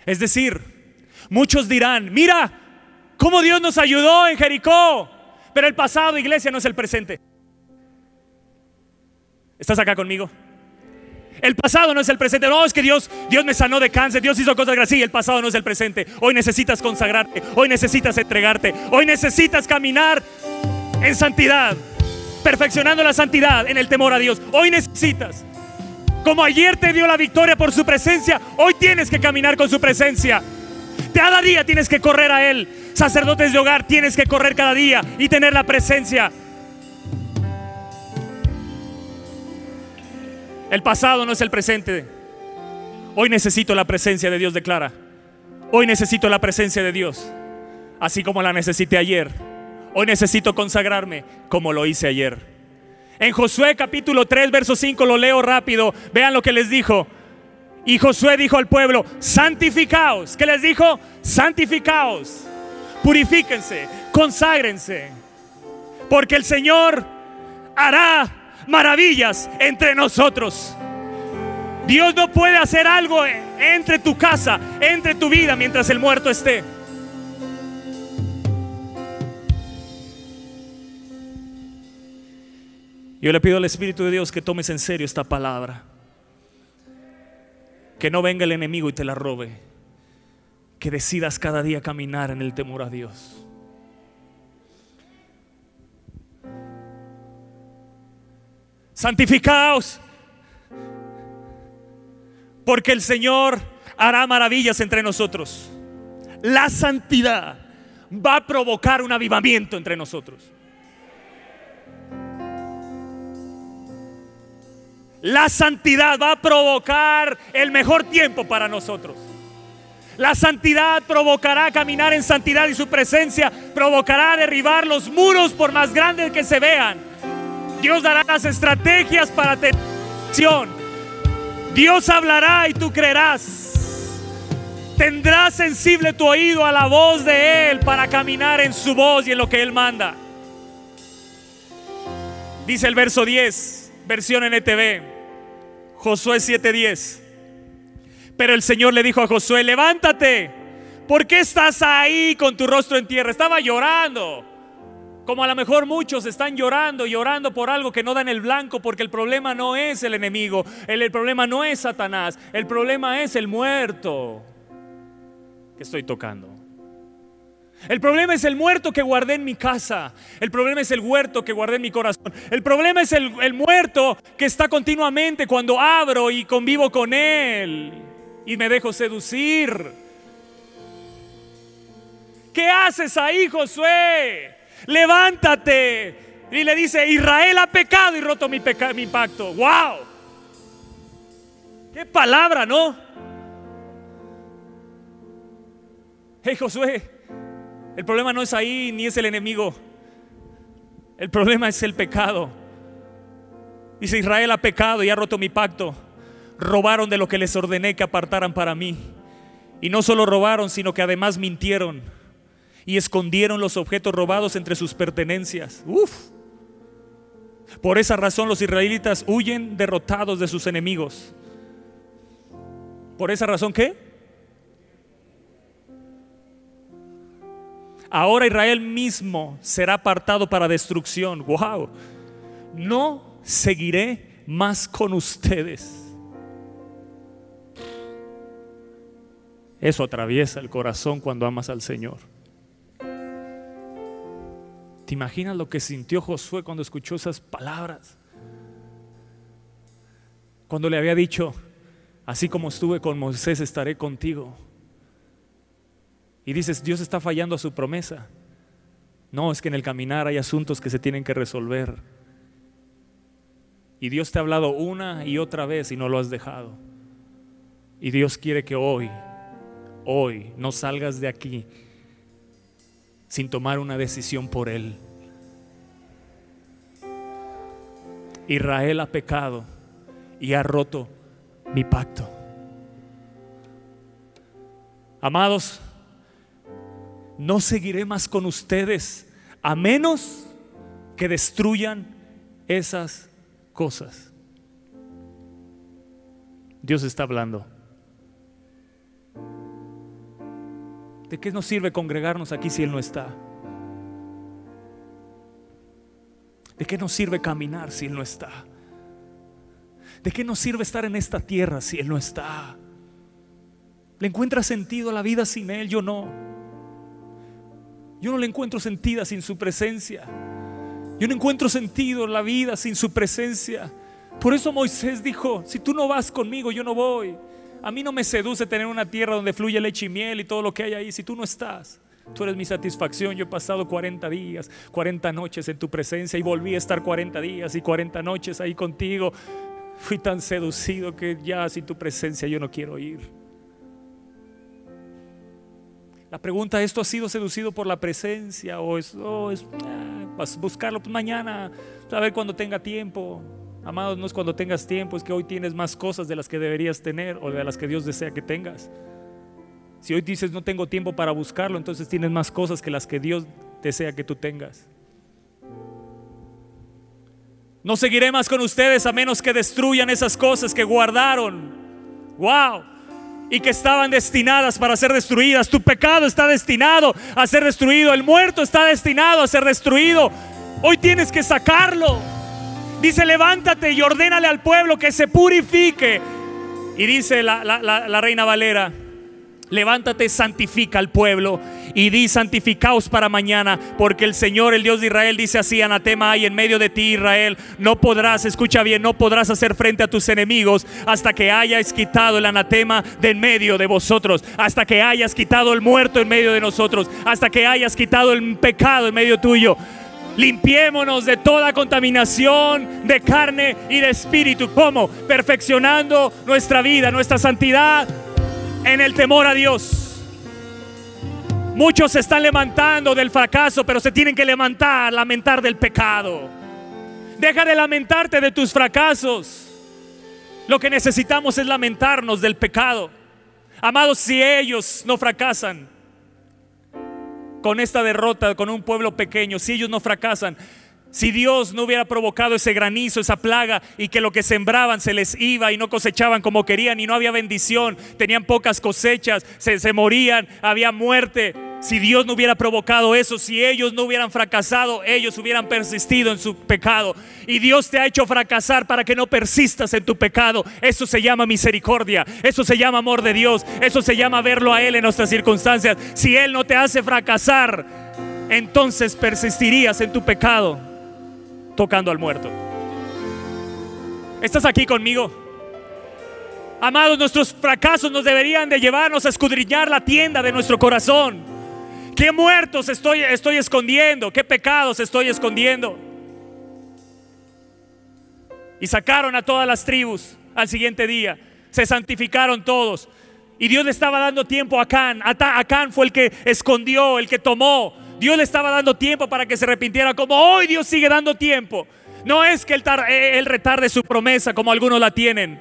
Es decir, muchos dirán, mira, cómo Dios nos ayudó en Jericó. Pero el pasado, iglesia, no es el presente. ¿Estás acá conmigo? El pasado no es el presente. No, es que Dios, Dios me sanó de cáncer, Dios hizo cosas así. El pasado no es el presente. Hoy necesitas consagrarte, hoy necesitas entregarte, hoy necesitas caminar en santidad, perfeccionando la santidad en el temor a Dios. Hoy necesitas. Como ayer te dio la victoria por su presencia, hoy tienes que caminar con su presencia. Cada día tienes que correr a Él. Sacerdotes de hogar, tienes que correr cada día y tener la presencia. El pasado no es el presente. Hoy necesito la presencia de Dios, declara. Hoy necesito la presencia de Dios, así como la necesité ayer. Hoy necesito consagrarme como lo hice ayer. En Josué capítulo 3, verso 5, lo leo rápido. Vean lo que les dijo. Y Josué dijo al pueblo, santificaos. ¿Qué les dijo? Santificaos purifíquense, conságrense, porque el Señor hará maravillas entre nosotros. Dios no puede hacer algo entre tu casa, entre tu vida, mientras el muerto esté. Yo le pido al Espíritu de Dios que tomes en serio esta palabra. Que no venga el enemigo y te la robe que decidas cada día caminar en el temor a Dios. Santificaos, porque el Señor hará maravillas entre nosotros. La santidad va a provocar un avivamiento entre nosotros. La santidad va a provocar el mejor tiempo para nosotros. La santidad provocará caminar en santidad y su presencia provocará derribar los muros por más grandes que se vean. Dios dará las estrategias para tener acción. Dios hablará y tú creerás. Tendrás sensible tu oído a la voz de Él para caminar en su voz y en lo que Él manda. Dice el verso 10, versión NTV, Josué 7:10. Pero el Señor le dijo a Josué, levántate, ¿por qué estás ahí con tu rostro en tierra? Estaba llorando. Como a lo mejor muchos están llorando, llorando por algo que no dan el blanco, porque el problema no es el enemigo, el, el problema no es Satanás, el problema es el muerto que estoy tocando. El problema es el muerto que guardé en mi casa. El problema es el huerto que guardé en mi corazón. El problema es el, el muerto que está continuamente cuando abro y convivo con él y me dejo seducir. ¿Qué haces ahí, Josué? Levántate. Y le dice, Israel ha pecado y roto mi, pacto. ¡Wow! ¡Qué palabra, ¿no? Hey, Josué, el problema no es ahí ni es el enemigo. El problema es el pecado. Dice, Israel ha pecado y ha roto mi pacto robaron de lo que les ordené que apartaran para mí. Y no solo robaron, sino que además mintieron y escondieron los objetos robados entre sus pertenencias. Uf. Por esa razón los israelitas huyen derrotados de sus enemigos. Por esa razón, ¿qué? Ahora Israel mismo será apartado para destrucción. Wow. No seguiré más con ustedes. Eso atraviesa el corazón cuando amas al Señor. ¿Te imaginas lo que sintió Josué cuando escuchó esas palabras? Cuando le había dicho, así como estuve con Moisés, estaré contigo. Y dices, Dios está fallando a su promesa. No, es que en el caminar hay asuntos que se tienen que resolver. Y Dios te ha hablado una y otra vez y no lo has dejado. Y Dios quiere que hoy, hoy, no salgas de aquí sin tomar una decisión por Él. Israel ha pecado y ha roto mi pacto. Amados, no seguiré más con ustedes a menos que destruyan esas cosas. Dios está hablando. ¿De qué nos sirve congregarnos aquí si Él no está? ¿De qué nos sirve caminar si Él no está? ¿De qué nos sirve estar en esta tierra si Él no está? ¿Le encuentra sentido a la vida sin Él? Yo no. Yo no le encuentro sentido sin su presencia. Yo no encuentro sentido en la vida sin su presencia. Por eso Moisés dijo, si tú no vas conmigo, yo no voy. A mí no me seduce tener una tierra donde fluye leche y miel y todo lo que hay ahí si tú no estás. Tú eres mi satisfacción. Yo he pasado 40 días, 40 noches en tu presencia y volví a estar 40 días y 40 noches ahí contigo. Fui tan seducido que ya sin tu presencia yo no quiero ir. La pregunta, ¿esto ha sido seducido por la presencia o es, es ah, buscarlo pues mañana, a ver cuando tenga tiempo? Amados, no es cuando tengas tiempo, es que hoy tienes más cosas de las que deberías tener o de las que Dios desea que tengas. Si hoy dices no tengo tiempo para buscarlo, entonces tienes más cosas que las que Dios desea que tú tengas. No seguiré más con ustedes a menos que destruyan esas cosas que guardaron. Wow. Y que estaban destinadas para ser destruidas. Tu pecado está destinado a ser destruido. El muerto está destinado a ser destruido. Hoy tienes que sacarlo. Dice, levántate y ordénale al pueblo que se purifique. Y dice la, la reina Valera, levántate, santifica al pueblo y di santificaos para mañana, porque el Señor, el Dios de Israel, dice así, anatema hay en medio de ti, Israel, no podrás, escucha bien, no podrás hacer frente a tus enemigos hasta que hayas quitado el anatema de en medio de vosotros, hasta que hayas quitado el muerto en medio de nosotros, hasta que hayas quitado el pecado en medio tuyo. Limpiémonos de toda contaminación de carne y de espíritu. ¿Cómo? Perfeccionando nuestra vida, nuestra santidad en el temor a Dios. Muchos se están levantando del fracaso, pero se tienen que levantar, lamentar del pecado. Deja de lamentarte de tus fracasos. Lo que necesitamos es lamentarnos del pecado. Amados, si ellos no fracasan, con esta derrota, con un pueblo pequeño, si ellos no fracasan, si Dios no hubiera provocado ese granizo, esa plaga, y que lo que sembraban se les iba y no cosechaban como querían y no había bendición, tenían pocas cosechas, se, morían, había muerte. Si Dios no hubiera provocado eso, si ellos no hubieran fracasado, ellos hubieran persistido en su pecado. Y Dios te ha hecho fracasar para que no persistas en tu pecado. Eso se llama misericordia, eso se llama amor de Dios, eso se llama verlo a Él en nuestras circunstancias. Si Él no te hace fracasar, entonces persistirías en tu pecado tocando al muerto. ¿Estás aquí conmigo? Amados, nuestros fracasos nos deberían de llevarnos a escudriñar la tienda de nuestro corazón. ¿Qué muertos estoy, estoy escondiendo? ¿Qué pecados estoy escondiendo? Y sacaron a todas las tribus al siguiente día. Se santificaron todos. Y Dios le estaba dando tiempo a Acán. Acán fue el que escondió, el que tomó. Dios le estaba dando tiempo para que se arrepintiera, como hoy Dios sigue dando tiempo. No es que él, eh, él retarde su promesa como algunos la tienen,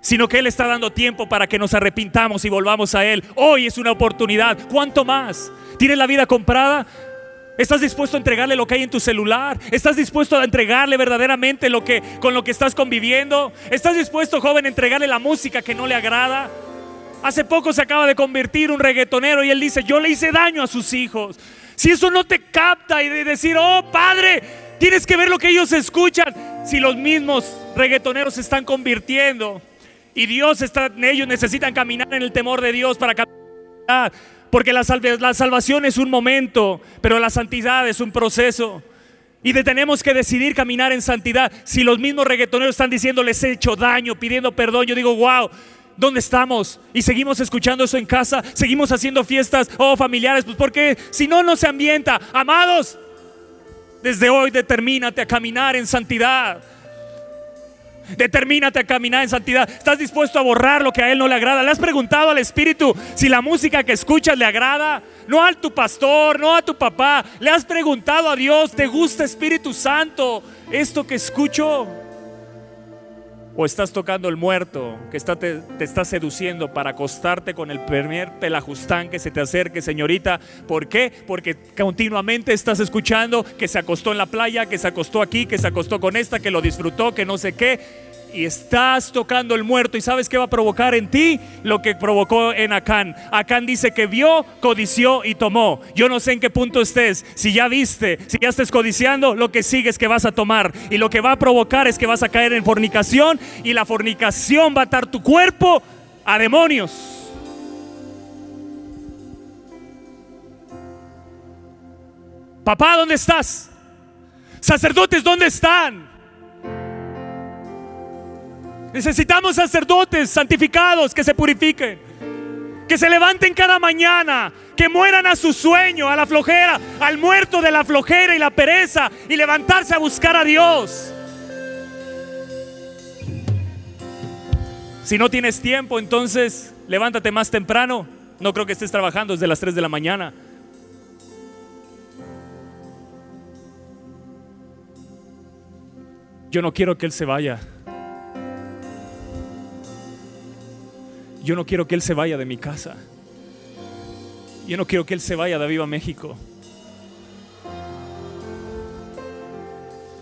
sino que Él está dando tiempo para que nos arrepintamos y volvamos a Él. Hoy es una oportunidad. ¿Cuánto más? ¿Tienes la vida comprada? ¿Estás dispuesto a entregarle lo que hay en tu celular? ¿Estás dispuesto a entregarle verdaderamente lo que con lo que estás conviviendo? ¿Estás dispuesto, joven, a entregarle la música que no le agrada? Hace poco se acaba de convertir un reggaetonero y él dice, yo le hice daño a sus hijos. Si eso no te capta y de decir, oh Padre, tienes que ver lo que ellos escuchan. Si los mismos reggaetoneros se están convirtiendo y Dios está en ellos, necesitan caminar en el temor de Dios para caminar. Porque la, la salvación es un momento, pero la santidad es un proceso. Y tenemos que decidir caminar en santidad. Si los mismos reggaetoneros están diciendo les he hecho daño, pidiendo perdón, yo digo, wow, ¿dónde estamos? Y seguimos escuchando eso en casa, seguimos haciendo fiestas oh, familiares, pues porque si no, no se ambienta. Amados, desde hoy determínate a caminar en santidad. Determínate a caminar en santidad. ¿Estás dispuesto a borrar lo que a Él no le agrada? ¿Le has preguntado al Espíritu si la música que escuchas le agrada? No a tu pastor, no a tu papá. Le has preguntado a Dios, ¿te gusta Espíritu Santo esto que escucho? O estás tocando el muerto que está, te, te, está seduciendo para acostarte con el primer pelajustán que se te acerque, señorita. ¿Por qué? Porque continuamente estás escuchando que se acostó en la playa, que se acostó aquí, que se acostó con esta, que lo disfrutó, que no sé qué y estás tocando el muerto y sabes qué va a provocar en ti lo que provocó en Acán. Acán dice que vio, codició y tomó. Yo no sé en qué punto estés. Si ya viste, si ya estés codiciando, lo que sigue es que vas a tomar y lo que va a provocar es que vas a caer en fornicación y la fornicación va a atar tu cuerpo a demonios. Papá, ¿dónde estás? Sacerdotes, ¿dónde están? Necesitamos sacerdotes santificados que se purifiquen, que se levanten cada mañana, que mueran a su sueño, a la flojera, al muerto de la flojera y la pereza y levantarse a buscar a Dios. Si no tienes tiempo, entonces levántate más temprano. No creo que estés trabajando desde las 3 de la mañana. Yo no quiero que Él se vaya. Yo no quiero que Él se vaya de mi casa. Yo no quiero que Él se vaya de Viva México.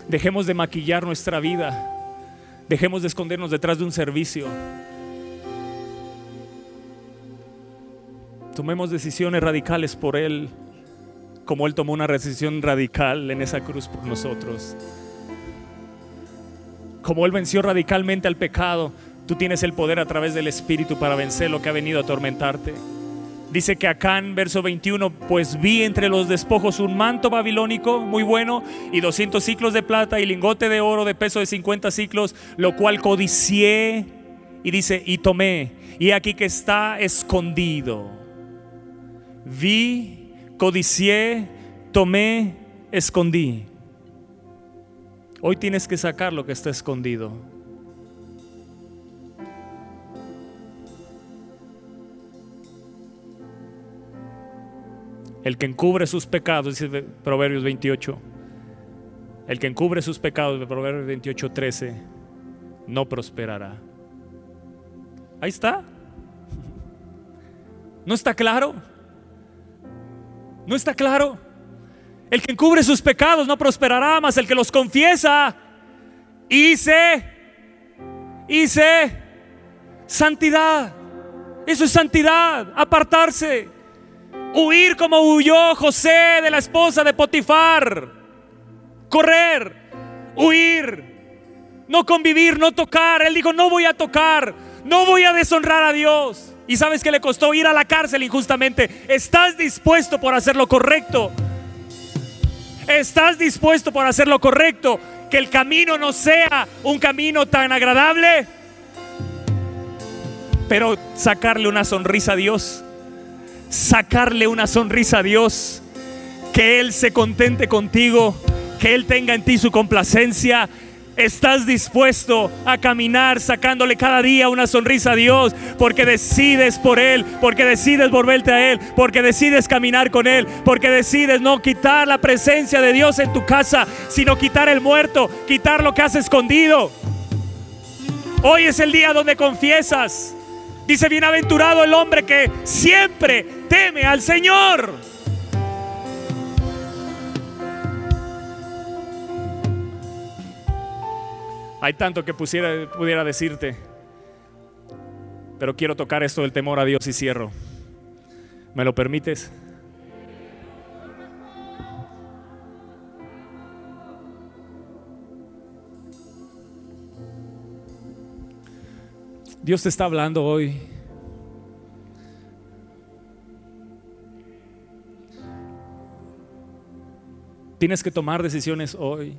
Dejemos de maquillar nuestra vida. Dejemos de escondernos detrás de un servicio. Tomemos decisiones radicales por Él, como Él tomó una decisión radical en esa cruz por nosotros. Como Él venció radicalmente al pecado, Tú tienes el poder a través del Espíritu para vencer lo que ha venido a atormentarte. Dice que acá en verso 21, pues vi entre los despojos un manto babilónico muy bueno y 200 ciclos de plata y lingote de oro de peso de 50 ciclos, lo cual codicié y dice, y tomé, y aquí que está escondido. Vi, codicié, tomé, escondí. Hoy tienes que sacar lo que está escondido. El que encubre sus pecados, dice Proverbios 28, el que encubre sus pecados, de Proverbios 28, 13, no prosperará. Ahí está. ¿No está claro? ¿No está claro? El que encubre sus pecados no prosperará, más el que los confiesa. Hice, hice santidad. Eso es santidad, apartarse. Huir como huyó José de la esposa de Potifar. Correr, huir, no convivir, no tocar. Él dijo, no voy a tocar, no voy a deshonrar a Dios. Y sabes que le costó ir a la cárcel injustamente. ¿Estás dispuesto por hacer lo correcto? ¿Estás dispuesto por hacer lo correcto? Que el camino no sea un camino tan agradable, pero sacarle una sonrisa a Dios sacarle una sonrisa a Dios, que Él se contente contigo, que Él tenga en ti su complacencia. Estás dispuesto a caminar sacándole cada día una sonrisa a Dios porque decides por Él, porque decides volverte a Él, porque decides caminar con Él, porque decides no quitar la presencia de Dios en tu casa, sino quitar el muerto, quitar lo que has escondido. Hoy es el día donde confiesas Dice, bienaventurado el hombre que siempre teme al Señor. Hay tanto que pusiera, pudiera decirte, pero quiero tocar esto del temor a Dios y cierro. ¿Me lo permites? Dios te está hablando hoy. Tienes que tomar decisiones hoy.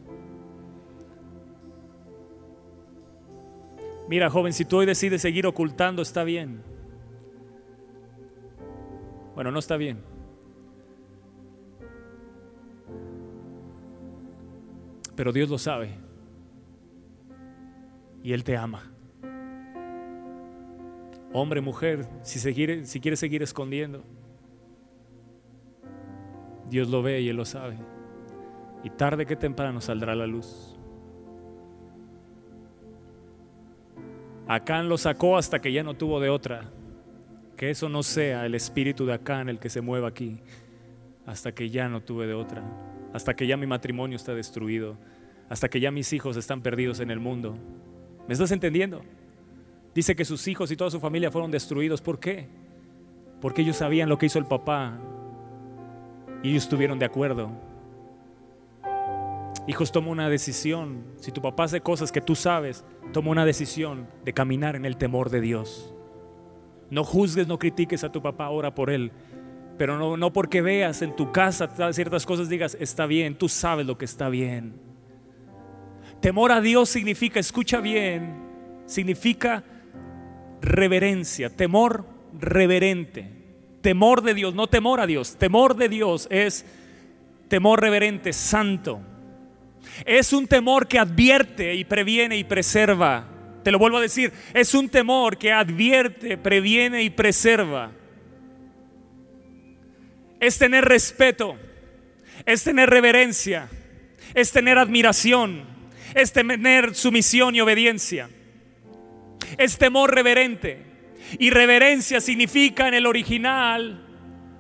Mira, joven, si tú hoy decides seguir ocultando, está bien. Bueno, no está bien. Pero Dios lo sabe. Y Él te ama. Hombre, mujer, si, quieres seguir escondiendo, Dios lo ve y Él lo sabe. Y tarde que temprano saldrá la luz. Acán lo sacó hasta que ya no tuvo de otra. Que eso no sea el espíritu de Acán el que se mueva aquí. Hasta que ya no tuve de otra. Hasta que ya mi matrimonio está destruido. Hasta que ya mis hijos están perdidos en el mundo. ¿Me estás entendiendo? Dice que sus hijos y toda su familia fueron destruidos. ¿Por qué? Porque ellos sabían lo que hizo el papá y ellos estuvieron de acuerdo. Hijos, toma una decisión. Si tu papá hace cosas que tú sabes, toma una decisión de caminar en el temor de Dios. No juzgues, no critiques a tu papá, ora por él. Pero no, no porque veas en tu casa ciertas cosas digas, está bien, tú sabes lo que está bien. Temor a Dios significa, escucha bien, significa reverencia, temor reverente. Temor de Dios, no temor a Dios. Temor de Dios es temor reverente, santo. Es un temor que advierte y previene y preserva. Te lo vuelvo a decir, es un temor que advierte, previene y preserva. Es tener respeto, es tener reverencia, es tener admiración, es tener sumisión y obediencia es temor reverente. Y reverencia significa en el original,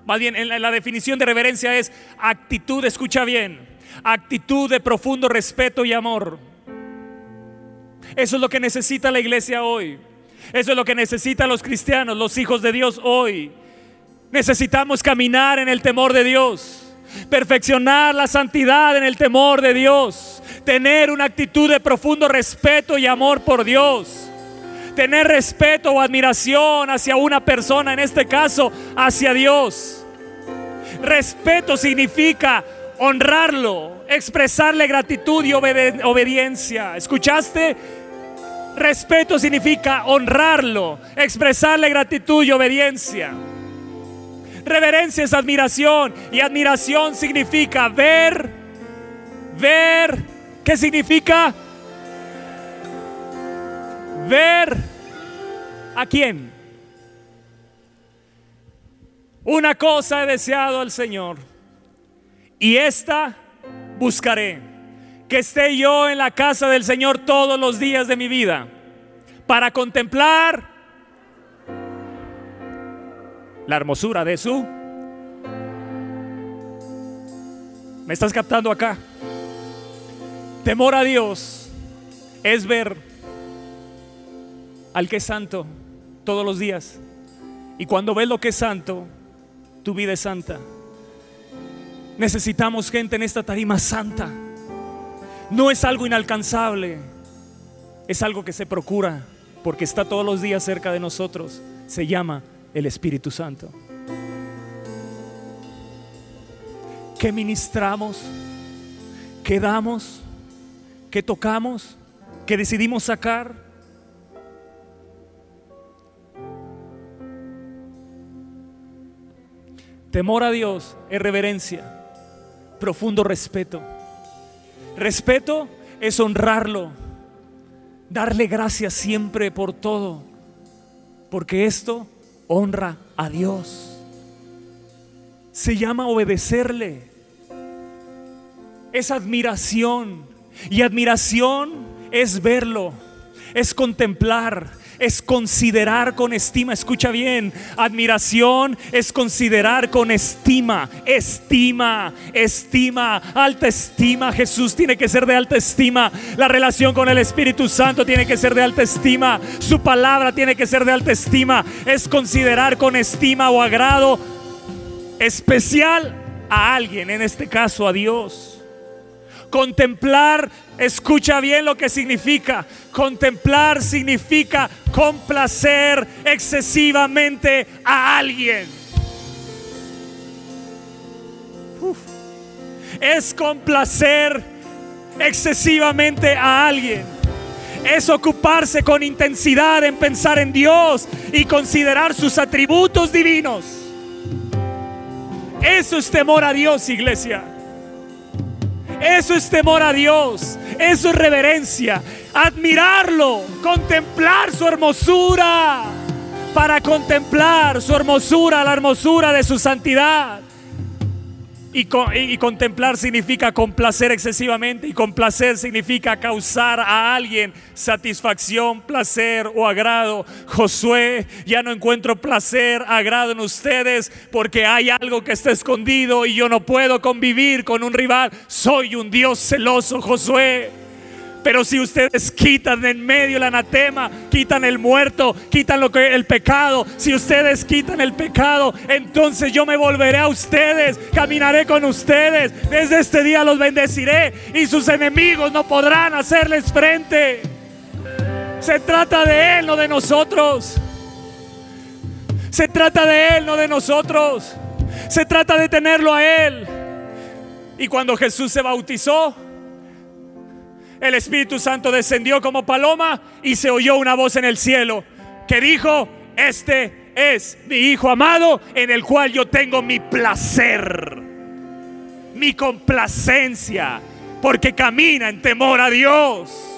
más bien en la, definición de reverencia es actitud, escucha bien, actitud de profundo respeto y amor. Eso es lo que necesita la iglesia hoy. Eso es lo que necesitan los cristianos, los hijos de Dios hoy. Necesitamos caminar en el temor de Dios, perfeccionar la santidad en el temor de Dios, tener una actitud de profundo respeto y amor por Dios tener respeto o admiración hacia una persona, en este caso hacia Dios. Respeto significa honrarlo, expresarle gratitud y obediencia. ¿Escuchaste? Respeto significa honrarlo, expresarle gratitud y obediencia. Reverencia es admiración y admiración significa ver, ver, ¿qué significa? Ver a quién. Una cosa he deseado al Señor y esta buscaré, que esté yo en la casa del Señor todos los días de mi vida para contemplar la hermosura de su... ¿Me estás captando acá? Temor a Dios es ver al que es santo todos los días. Y cuando ves lo que es santo, tu vida es santa. Necesitamos gente en esta tarima santa. No es algo inalcanzable, es algo que se procura porque está todos los días cerca de nosotros. Se llama el Espíritu Santo. ¿Qué ministramos? ¿Qué damos? ¿Qué tocamos? ¿Qué decidimos sacar? Temor a Dios es reverencia, profundo respeto. Respeto es honrarlo, darle gracias siempre por todo, porque esto honra a Dios. Se llama obedecerle. Es admiración. Y admiración es verlo, es contemplar, es considerar con estima. Escucha bien, admiración es considerar con estima, estima, estima, alta estima. Jesús tiene que ser de alta estima. La relación con el Espíritu Santo tiene que ser de alta estima. Su palabra tiene que ser de alta estima. Es considerar con estima o agrado especial a alguien, en este caso a Dios. Contemplar, escucha bien lo que significa. Contemplar significa complacer excesivamente a alguien. Es complacer excesivamente a alguien. Es ocuparse con intensidad en pensar en Dios y considerar sus atributos divinos. Eso es temor a Dios, iglesia. Eso es temor a Dios. Eso es reverencia. Admirarlo. Contemplar su hermosura. Para contemplar su hermosura, la hermosura de su santidad. Y, contemplar significa complacer excesivamente y complacer significa causar a alguien satisfacción, placer o agrado. Josué, ya no encuentro placer, agrado en ustedes porque hay algo que está escondido y yo no puedo convivir con un rival. Soy un Dios celoso, Josué. Pero si ustedes quitan en medio el anatema, quitan el muerto, quitan lo que el pecado, si ustedes quitan el pecado, entonces yo me volveré a ustedes, caminaré con ustedes. Desde este día los bendeciré y sus enemigos no podrán hacerles frente. Se trata de él, no de nosotros. Se trata de él, no de nosotros. Se trata de tenerlo a él. Y cuando Jesús se bautizó, el Espíritu Santo descendió como paloma y se oyó una voz en el cielo que dijo, este es mi Hijo amado en el cual yo tengo mi placer, mi complacencia, porque camina en temor a Dios.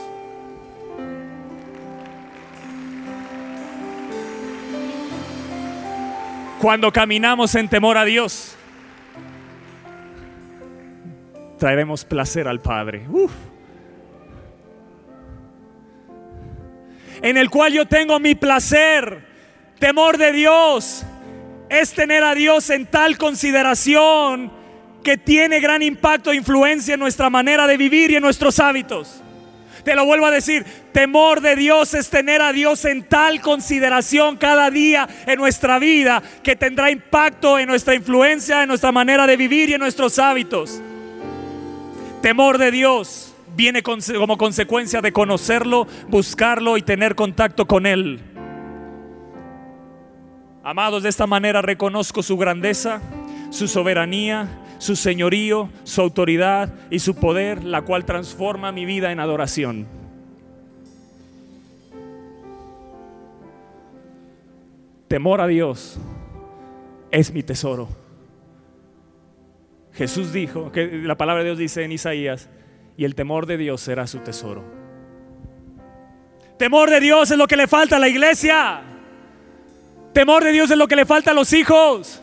Cuando caminamos en temor a Dios, traeremos placer al Padre. En el cual yo tengo mi placer. Temor de Dios es tener a Dios en tal consideración que tiene gran impacto e influencia en nuestra manera de vivir y en nuestros hábitos. Te lo vuelvo a decir, temor de Dios es tener a Dios en tal consideración cada día en nuestra vida que tendrá impacto en nuestra influencia, en nuestra manera de vivir y en nuestros hábitos. Temor de Dios viene como consecuencia de conocerlo, buscarlo y tener contacto con Él. Amados, de esta manera reconozco su grandeza, su soberanía, su señorío, su autoridad y su poder, la cual transforma mi vida en adoración. Temor a Dios es mi tesoro. Jesús dijo, que la palabra de Dios dice en Isaías, y el temor de Dios será su tesoro. Temor de Dios es lo que le falta a la iglesia. Temor de Dios es lo que le falta a los hijos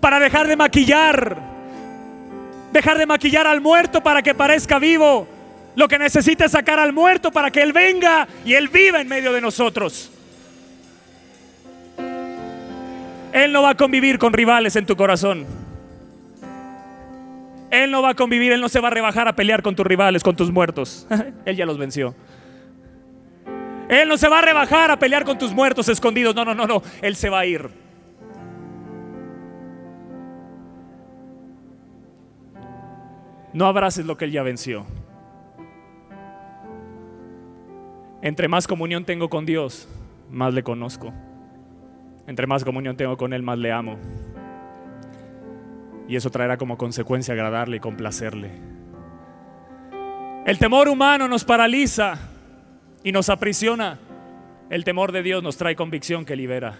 para dejar de maquillar. Dejar de maquillar al muerto para que parezca vivo. Lo que necesita es sacar al muerto para que Él venga y Él viva en medio de nosotros. Él no va a convivir con rivales en tu corazón. Él no va a convivir, Él no se va a rebajar a pelear con tus rivales, con tus muertos. él ya los venció. Él no se va a rebajar a pelear con tus muertos escondidos. No, no, no, no. Él se va a ir. No abraces lo que Él ya venció. Entre más comunión tengo con Dios, más le conozco. Entre más comunión tengo con Él, más le amo y eso traerá como consecuencia agradarle y complacerle. El temor humano nos paraliza y nos aprisiona. El temor de Dios nos trae convicción que libera.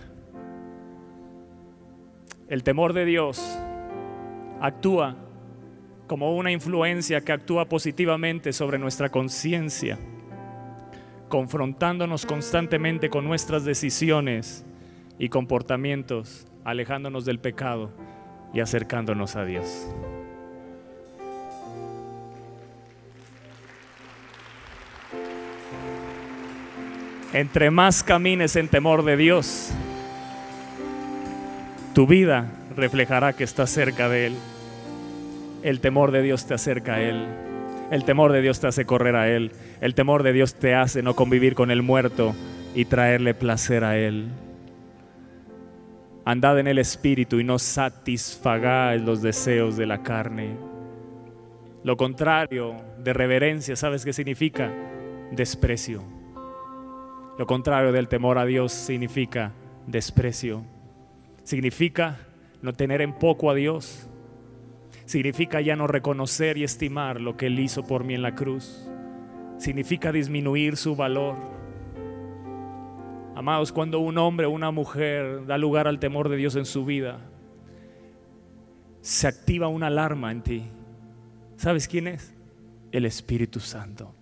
El temor de Dios actúa como una influencia que actúa positivamente sobre nuestra conciencia, confrontándonos constantemente con nuestras decisiones y comportamientos, alejándonos del pecado y acercándonos a Dios. Entre más camines en temor de Dios, tu vida reflejará que estás cerca de Él. El temor de Dios te acerca a Él. El temor de Dios te hace correr a Él. El temor de Dios te hace no convivir con el muerto y traerle placer a Él. Andad en el Espíritu y no satisfagáis los deseos de la carne. Lo contrario de reverencia, ¿sabes qué significa? Desprecio. Lo contrario del temor a Dios significa desprecio. Significa no tener en poco a Dios. Significa ya no reconocer y estimar lo que Él hizo por mí en la cruz. Significa disminuir su valor. Amados, cuando un hombre o una mujer da lugar al temor de Dios en su vida, se activa una alarma en ti. ¿Sabes quién es? El Espíritu Santo.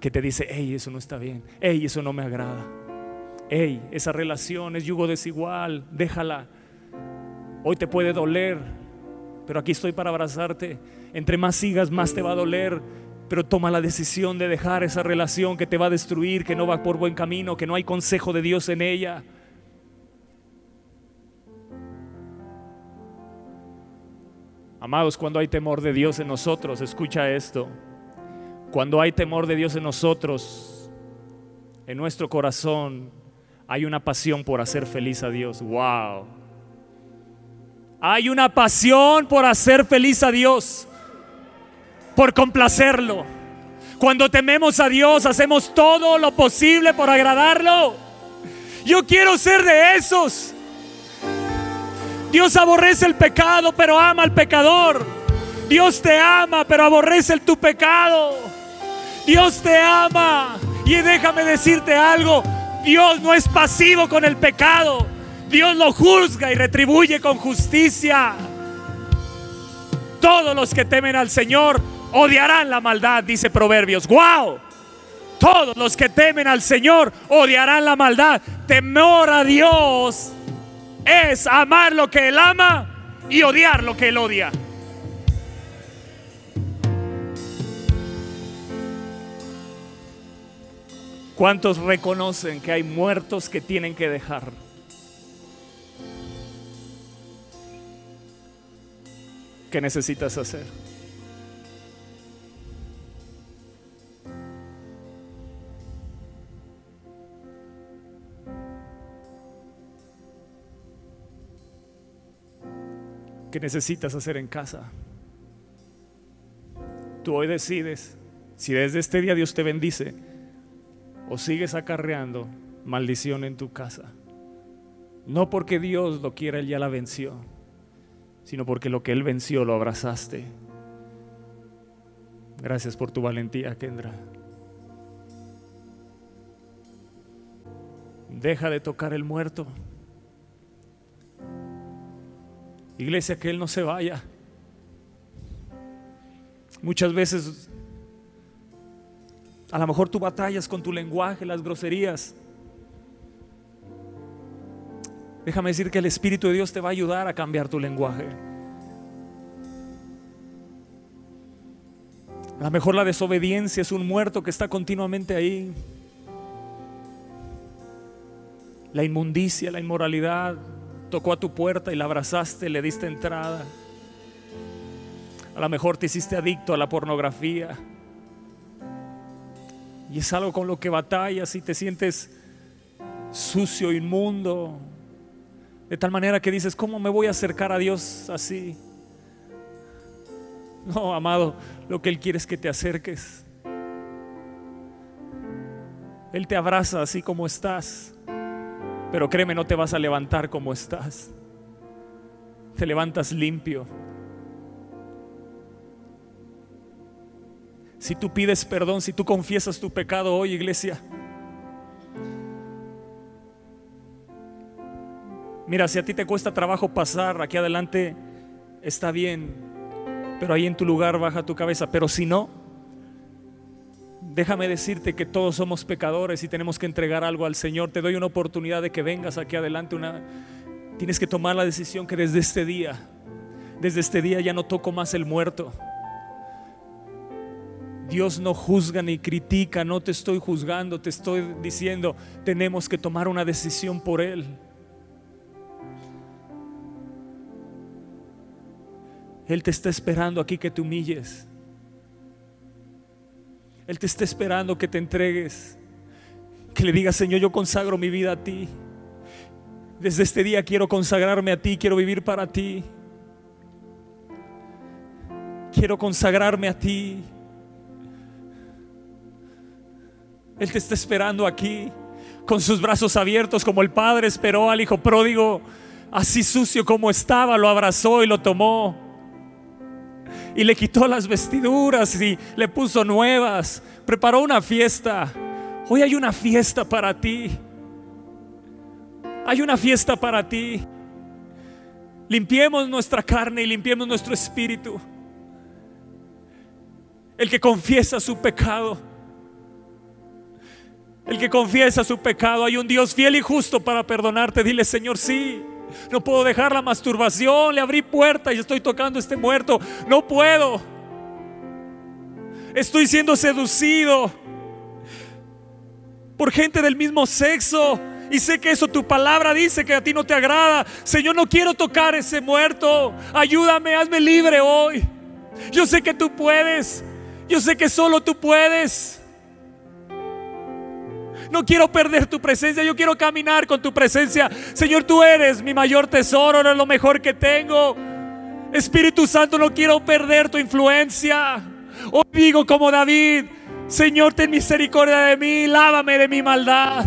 Que te dice, hey, eso no está bien. Hey, eso no me agrada. Hey, esa relación es yugo desigual. Déjala. Hoy te puede doler, pero aquí estoy para abrazarte. Entre más sigas, más te va a doler. Pero toma la decisión de dejar esa relación que te va a destruir, que no va por buen camino, que no hay consejo de Dios en ella. Amados, cuando hay temor de Dios en nosotros, escucha esto. Cuando hay temor de Dios en nosotros, en nuestro corazón, hay una pasión por hacer feliz a Dios. Wow. Hay una pasión por hacer feliz a Dios, por complacerlo. Cuando tememos a Dios, hacemos todo lo posible por agradarlo. Yo quiero ser de esos. Dios aborrece el pecado, pero ama al pecador. Dios te ama, pero aborrece el tu pecado. Dios te ama. Y déjame decirte algo, Dios no es pasivo con el pecado. Dios lo juzga y retribuye con justicia. Todos los que temen al Señor odiarán la maldad, dice Proverbios. ¡Wow! Todos los que temen al Señor odiarán la maldad. Temor a Dios es amar lo que Él ama y odiar lo que Él odia. ¿Cuántos reconocen que hay muertos que tienen que dejar? ¿Qué necesitas hacer? ¿Qué necesitas hacer en casa? Tú hoy decides si desde este día Dios te bendice o sigues acarreando maldición en tu casa. No porque Dios lo quiera, Él ya la venció, sino porque lo que Él venció lo abrazaste. Gracias por tu valentía, Kendra. Deja de tocar el muerto. Iglesia, que Él no se vaya. Muchas veces, a lo mejor tú batallas con tu lenguaje, las groserías. Déjame decir que el Espíritu de Dios te va a ayudar a cambiar tu lenguaje. A lo mejor la desobediencia es un muerto que está continuamente ahí. La inmundicia, la inmoralidad, tocó a tu puerta y la abrazaste, le diste entrada. A lo mejor te hiciste adicto a la pornografía. Y es algo con lo que batallas y te sientes sucio, inmundo. De tal manera que dices, ¿cómo me voy a acercar a Dios así? No, amado, lo que Él quiere es que te acerques. Él te abraza así como estás. Pero créeme, no te vas a levantar como estás. Te levantas limpio. Si tú pides perdón, si tú confiesas tu pecado hoy, iglesia. Mira, si a ti te cuesta trabajo pasar aquí adelante, está bien. Pero ahí en tu lugar baja tu cabeza. Pero si no, Déjame decirte que todos somos pecadores y tenemos que entregar algo al Señor. Te doy una oportunidad de que vengas aquí adelante. Una... Tienes que tomar la decisión que desde este día, desde este día ya no toco más el muerto. Dios no juzga ni critica, no te estoy juzgando, te estoy diciendo, tenemos que tomar una decisión por Él. Él te está esperando aquí que te humilles. Él te está esperando que te entregues. Que le digas, Señor, yo consagro mi vida a ti. Desde este día quiero consagrarme a ti, quiero vivir para ti. Quiero consagrarme a ti. Él te está esperando aquí con sus brazos abiertos como el padre esperó al hijo pródigo, así sucio como estaba, lo abrazó y lo tomó. Y le quitó las vestiduras y le puso nuevas. Preparó una fiesta. Hoy hay una fiesta para ti. Hay una fiesta para ti. Limpiemos nuestra carne y limpiemos nuestro espíritu. El que confiesa su pecado el que confiesa su pecado, hay un Dios fiel y justo para perdonarte. Dile, Señor, sí. No puedo dejar la masturbación. Le abrí puerta y estoy tocando este muerto. No puedo. Estoy siendo seducido por gente del mismo sexo. Y sé que eso tu palabra dice que a ti no te agrada. Señor, no quiero tocar ese muerto. Ayúdame, hazme libre hoy. Yo sé que tú puedes. Yo sé que solo tú puedes. No quiero perder tu presencia, yo quiero caminar con tu presencia. Señor, tú eres mi mayor tesoro, eres lo mejor que tengo. Espíritu Santo, no quiero perder tu influencia. Hoy digo como David, Señor, ten misericordia de mí, lávame de mi maldad.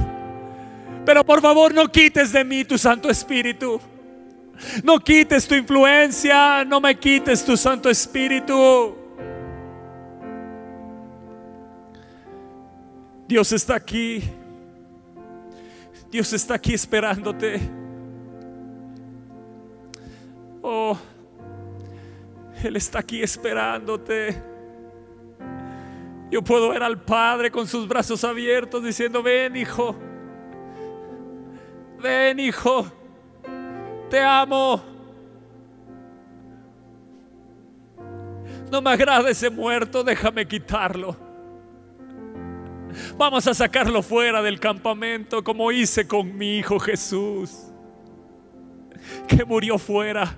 Pero por favor no quites de mí tu Santo Espíritu. No quites tu influencia, no me quites tu Santo Espíritu. Dios está aquí. Dios está aquí esperándote. Oh, Él está aquí esperándote. Yo puedo ver al Padre con sus brazos abiertos diciendo, ven hijo, ven hijo, te amo. No me agrada ese muerto, déjame quitarlo. Vamos a sacarlo fuera del campamento como hice con mi hijo Jesús, que murió fuera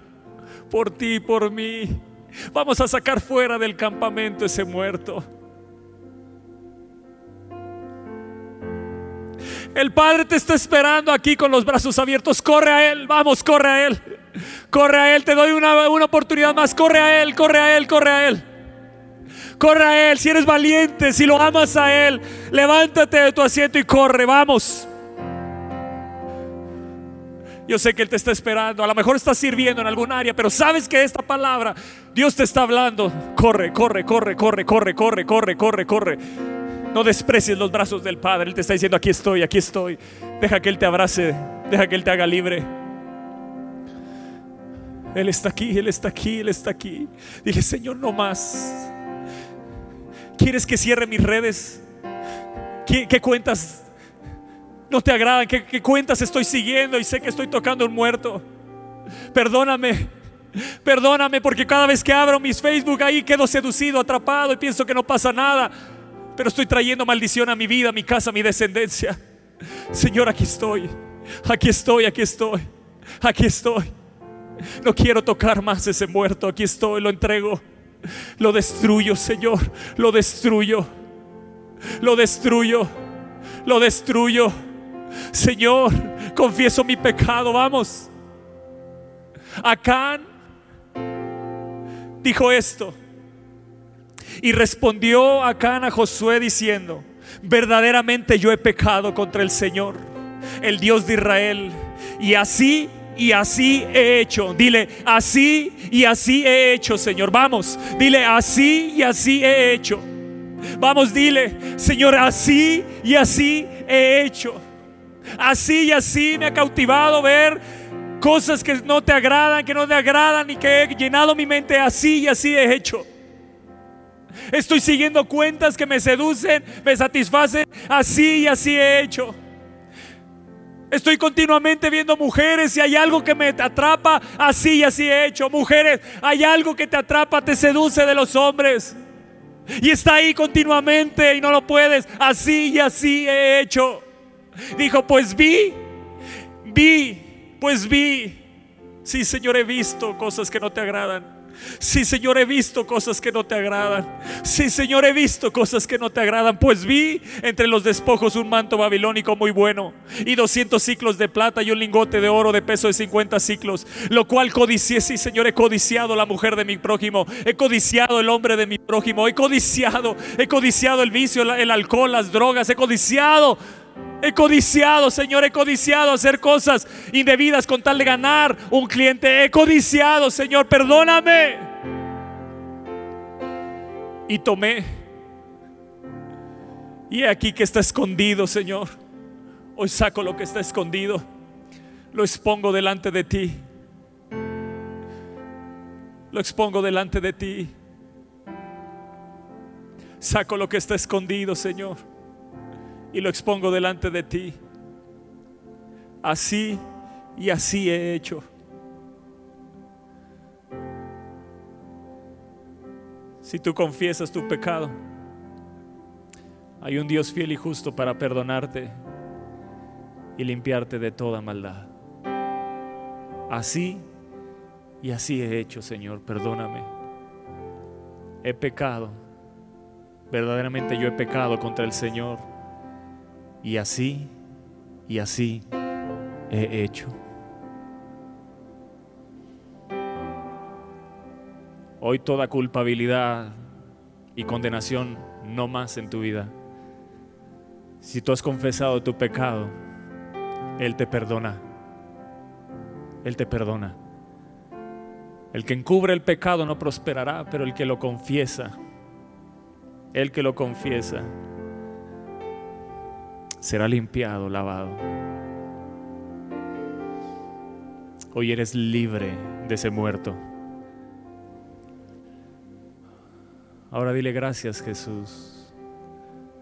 por ti y por mí. Vamos a sacar fuera del campamento ese muerto. El Padre te está esperando aquí con los brazos abiertos. Corre a Él, vamos, corre a Él. Corre a Él, te doy una, una oportunidad más. Corre a Él, corre a Él, corre a Él. Corre a Él, si eres valiente, si lo amas a Él, levántate de tu asiento y corre, vamos. Yo sé que Él te está esperando, a lo mejor estás sirviendo en algún área, pero sabes que esta palabra, Dios te está hablando. Corre, corre, corre, corre, corre, corre, corre, corre, corre. No desprecies los brazos del Padre, Él te está diciendo, aquí estoy, aquí estoy. Deja que Él te abrace, deja que Él te haga libre. Él está aquí, Él está aquí, Él está aquí. Dije, Señor, no más. ¿Quieres que cierre mis redes? ¿Qué, cuentas no te agradan? ¿Qué, cuentas estoy siguiendo y sé que estoy tocando un muerto? Perdóname. Perdóname porque cada vez que abro mis Facebook ahí quedo seducido, atrapado y pienso que no pasa nada. Pero estoy trayendo maldición a mi vida, a mi casa, a mi descendencia. Señor, aquí estoy. Aquí estoy, aquí estoy. Aquí estoy. No quiero tocar más ese muerto. Aquí estoy, lo entrego. Lo destruyo, Señor. Lo destruyo. Lo destruyo. Lo destruyo. Señor, confieso mi pecado. Vamos. Acán dijo esto. Y respondió Acán a Josué diciendo, verdaderamente yo he pecado contra el Señor, el Dios de Israel. Y así y así he hecho. Dile, así y así he hecho, Señor. Vamos, dile, así y así he hecho. Vamos, dile, Señor, así y así he hecho. Así y así me ha cautivado ver cosas que no te agradan, que no te agradan y que he llenado mi mente así y así he hecho. Estoy siguiendo cuentas que me seducen, me satisfacen, así y así he hecho. Estoy continuamente viendo mujeres y hay algo que me atrapa, así y así he hecho. Mujeres, hay algo que te atrapa, te seduce de los hombres. Y está ahí continuamente y no lo puedes. Así y así he hecho. Dijo, pues vi, vi, pues vi. Sí, Señor, he visto cosas que no te agradan. Sí, Señor, he visto cosas que no te agradan. Sí, Señor, he visto cosas que no te agradan. Pues vi entre los despojos un manto babilónico muy bueno y 200 ciclos de plata y un lingote de oro de peso de 50 ciclos, lo cual codicié. Sí, Señor, he codiciado la mujer de mi prójimo, he codiciado el hombre de mi prójimo, he codiciado, he codiciado el vicio, el alcohol, las drogas, he codiciado He codiciado, Señor, he codiciado hacer cosas indebidas con tal de ganar un cliente. He codiciado, Señor, perdóname. Y tomé. Y he aquí que está escondido, Señor. Hoy saco lo que está escondido. Lo expongo delante de ti. Lo expongo delante de ti. Saco lo que está escondido, Señor y lo expongo delante de ti. Así y así he hecho. Si tú confiesas tu pecado, hay un Dios fiel y justo para perdonarte y limpiarte de toda maldad. Así y así he hecho, Señor, perdóname. He pecado. Verdaderamente yo he pecado contra el Señor y así, y así he hecho. Hoy toda culpabilidad y condenación no más en tu vida. Si tú has confesado tu pecado, Él te perdona. Él te perdona. El que encubre el pecado no prosperará, pero el que lo confiesa, el que lo confiesa, será limpiado, lavado. Hoy eres libre de ese muerto. Ahora dile gracias Jesús.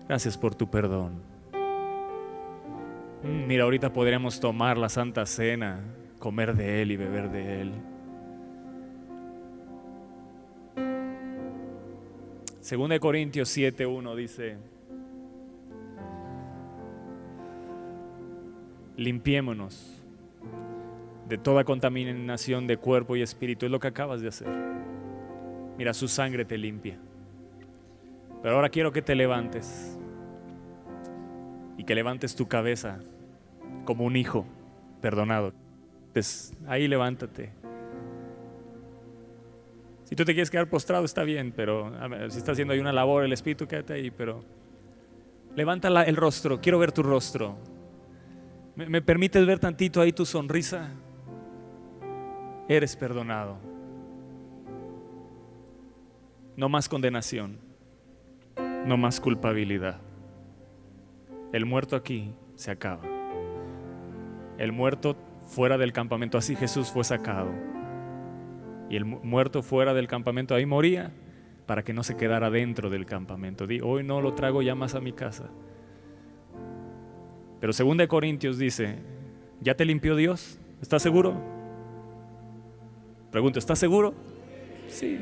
Gracias por tu perdón. Mm, mira, ahorita podríamos tomar la Santa Cena, comer de Él y beber de Él. Según de Corintios 7.1 dice, limpiémonos de toda contaminación de cuerpo y espíritu. Es lo que acabas de hacer. Mira, su sangre te limpia. Pero ahora quiero que te levantes y que levantes tu cabeza como un hijo perdonado. Pues ahí levántate. Si tú te quieres quedar postrado está bien, pero si estás haciendo ahí una labor, el espíritu quédate ahí, pero levanta el rostro, quiero ver tu rostro. ¿Me, permites ver tantito ahí tu sonrisa? Eres perdonado. No más condenación. No más culpabilidad. El muerto aquí se acaba. El muerto fuera del campamento, así Jesús fue sacado. Y el muerto fuera del campamento ahí moría para que no se quedara dentro del campamento. Di, hoy no lo trago ya más a mi casa. Pero 2 Corintios dice, ¿ya te limpió Dios? ¿Estás seguro? Pregunto, ¿estás seguro? Sí.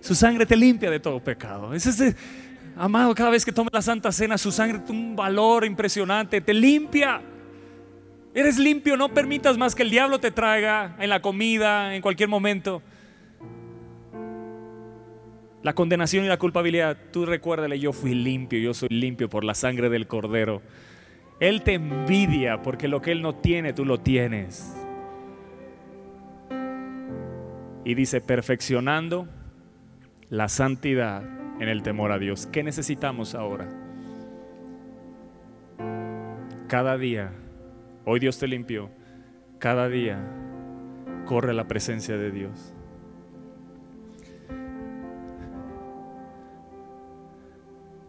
Su sangre te limpia de todo pecado. Es ese, amado, cada vez que tomes la Santa Cena, su sangre tiene un valor impresionante, te limpia. Eres limpio, no permitas más que el diablo te traiga en la comida, en cualquier momento. La condenación y la culpabilidad, tú recuérdale, yo fui limpio, yo soy limpio por la sangre del cordero. Él te envidia porque lo que Él no tiene, tú lo tienes. Y dice, perfeccionando la santidad en el temor a Dios. ¿Qué necesitamos ahora? Cada día, hoy Dios te limpió, cada día corre la presencia de Dios.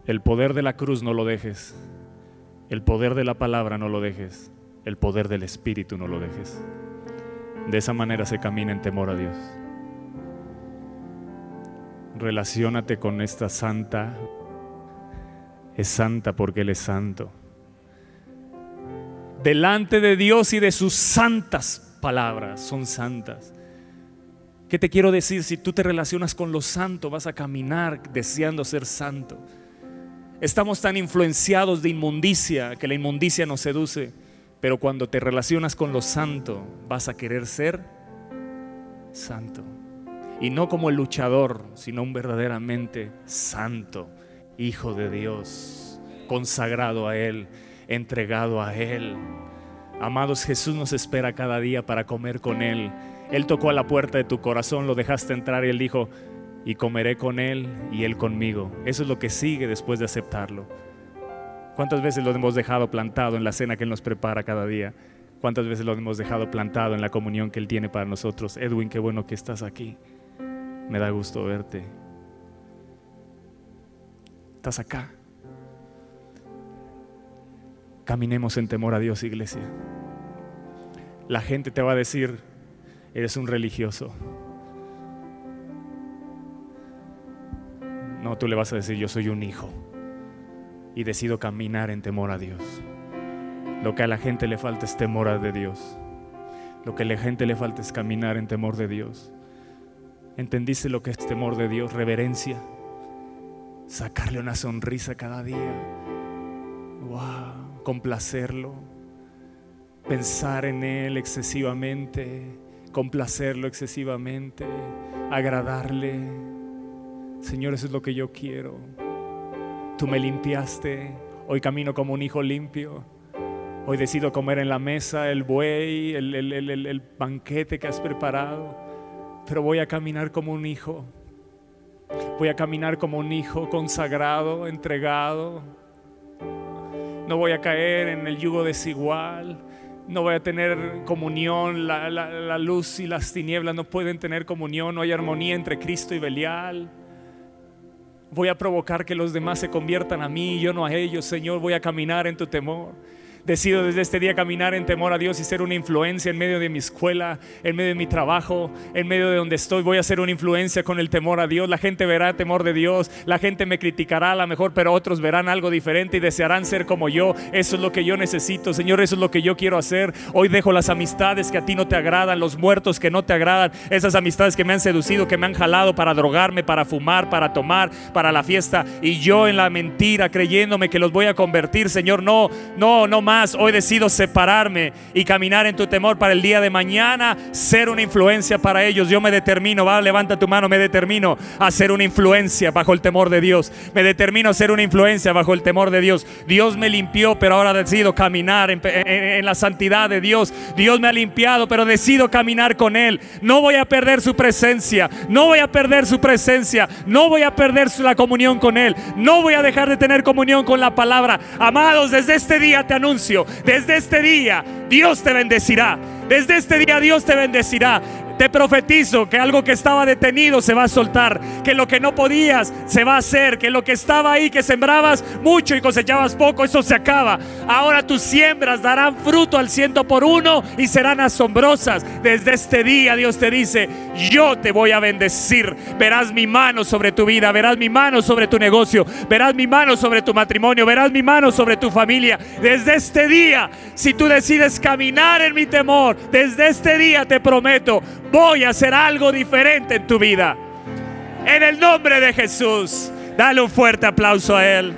El poder de la cruz no lo dejes. El poder de la palabra no lo dejes, el poder del Espíritu no lo dejes. De esa manera se camina en temor a Dios. Relaciónate con esta santa. Es santa porque Él es santo. Delante de Dios y de sus santas palabras, son santas. ¿Qué te quiero decir? Si tú te relacionas con lo santo, vas a caminar deseando ser santo. Estamos tan influenciados de inmundicia que la inmundicia nos seduce, pero cuando te relacionas con lo santo, vas a querer ser santo. Y no como el luchador, sino un verdaderamente santo, hijo de Dios, consagrado a Él, entregado a Él. Amados, Jesús nos espera cada día para comer con Él. Él tocó a la puerta de tu corazón, lo dejaste entrar y Él dijo, y comeré con Él y Él conmigo. Eso es lo que sigue después de aceptarlo. ¿Cuántas veces lo hemos dejado plantado en la cena que Él nos prepara cada día? ¿Cuántas veces lo hemos dejado plantado en la comunión que Él tiene para nosotros? Edwin, qué bueno que estás aquí. Me da gusto verte. Estás acá. Caminemos en temor a Dios, iglesia. La gente te va a decir, eres un religioso. No, tú le vas a decir, yo soy un hijo y decido caminar en temor a Dios. Lo que a la gente le falta es temor a de Dios. Lo que a la gente le falta es caminar en temor de Dios. ¿Entendiste lo que es temor de Dios? Reverencia. Sacarle una sonrisa cada día. Wow. Complacerlo. Pensar en Él excesivamente. Complacerlo excesivamente. Agradarle. Señor, eso es lo que yo quiero. Tú me limpiaste. Hoy camino como un hijo limpio. Hoy decido comer en la mesa el buey, el, banquete que has preparado pero voy a caminar como un hijo. Voy a caminar como un hijo consagrado, entregado. No voy a caer en el yugo desigual. No voy a tener comunión. La, luz y las tinieblas no pueden tener comunión. No hay armonía entre Cristo y Belial. Voy a provocar que los demás se conviertan a mí y yo no a ellos. Señor, voy a caminar en tu temor. Decido desde este día caminar en temor a Dios y ser una influencia en medio de mi escuela, en medio de mi trabajo, en medio de donde estoy. Voy a ser una influencia con el temor a Dios. La gente verá temor de Dios. La gente me criticará a lo mejor, pero otros verán algo diferente y desearán ser como yo. Eso es lo que yo necesito, Señor. Eso es lo que yo quiero hacer. Hoy dejo las amistades que a ti no te agradan, los muertos que no te agradan, esas amistades que me han seducido, que me han jalado para drogarme, para fumar, para tomar, para la fiesta. Y yo en la mentira, creyéndome que los voy a convertir, Señor. No, no, no más hoy decido separarme y caminar en tu temor para el día de mañana, ser una influencia para ellos. Yo me determino, va, levanta tu mano, me determino a ser una influencia bajo el temor de Dios. Me determino a ser una influencia bajo el temor de Dios. Dios me limpió, pero ahora decido caminar en, la santidad de Dios. Dios me ha limpiado, pero decido caminar con Él. No voy a perder su presencia, no voy a perder su presencia, no voy a perder la comunión con Él, no voy a dejar de tener comunión con la palabra. Amados, desde este día te anuncio desde este día Dios te bendecirá. Desde este día Dios te bendecirá. Te profetizo que algo que estaba detenido se va a soltar, que lo que no podías se va a hacer, que lo que estaba ahí, que sembrabas mucho y cosechabas poco, eso se acaba. Ahora tus siembras darán fruto al ciento por uno y serán asombrosas. Desde este día Dios te dice, yo te voy a bendecir. Verás mi mano sobre tu vida, verás mi mano sobre tu negocio, verás mi mano sobre tu matrimonio, verás mi mano sobre tu familia. Desde este día, si tú decides caminar en mi temor, desde este día te prometo, voy a hacer algo diferente en tu vida. En el nombre de Jesús, dale un fuerte aplauso a Él.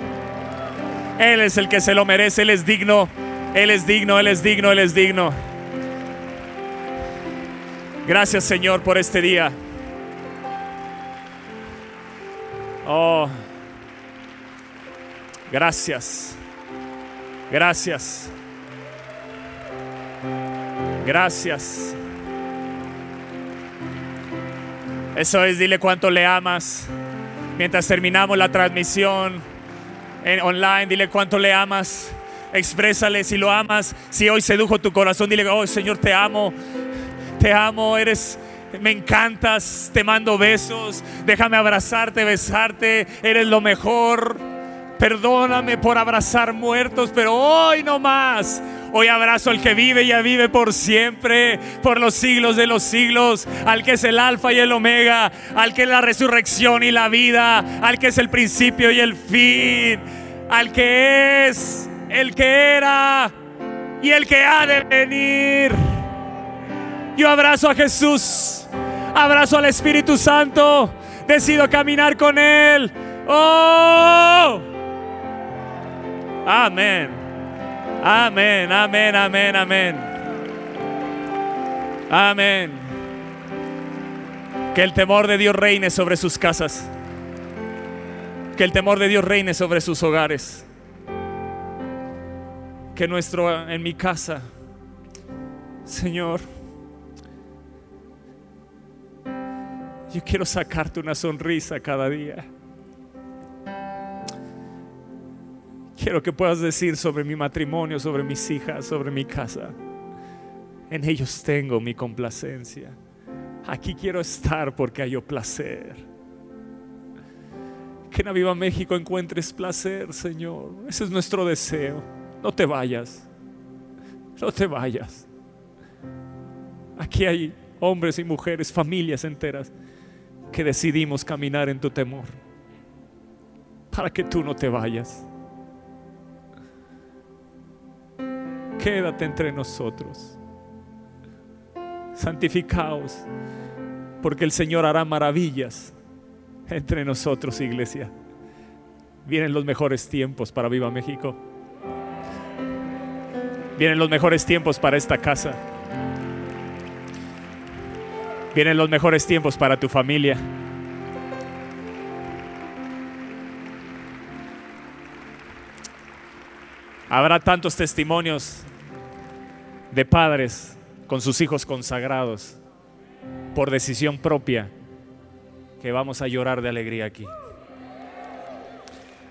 Él es el que se lo merece, Él es digno, Él es digno, Él es digno, Él es digno. Gracias Señor por este día. Oh, gracias, gracias, gracias. Eso es, dile cuánto le amas. Mientras terminamos la transmisión en online, dile cuánto le amas. Exprésale si lo amas. Si hoy sedujo tu corazón, dile, oh Señor, te amo. Te amo, eres, me encantas, te mando besos. Déjame abrazarte, besarte. Eres lo mejor. Perdóname por abrazar muertos, pero hoy no más. Hoy abrazo al que vive y ya vive por siempre, por los siglos de los siglos, al que es el alfa y el omega, al que es la resurrección y la vida, al que es el principio y el fin, al que es, el que era y el que ha de venir. Yo abrazo a Jesús Abrazo al Espíritu Santo. Decido caminar con Él. Oh. Amén. Amén, amén, amén, amén. Amén. Que el temor de Dios reine sobre sus casas. Que el temor de Dios reine sobre sus hogares. Que nuestro en mi casa, Señor, yo quiero sacarte una sonrisa cada día. Quiero que puedas decir sobre mi matrimonio, sobre mis hijas, sobre mi casa. En ellos tengo mi complacencia. Aquí quiero estar porque hay placer. Que en Aviva México encuentres placer, Señor. Ese es nuestro deseo. No te vayas. No te vayas. Aquí hay hombres y mujeres, familias enteras, que decidimos caminar en tu temor. Para que tú no te vayas. Quédate entre nosotros. Santificaos, porque el Señor hará maravillas entre nosotros, iglesia. Vienen los mejores tiempos para Viva México. Vienen los mejores tiempos para esta casa. Vienen los mejores tiempos para tu familia. Habrá tantos testimonios de padres con sus hijos consagrados por decisión propia, que vamos a llorar de alegría aquí.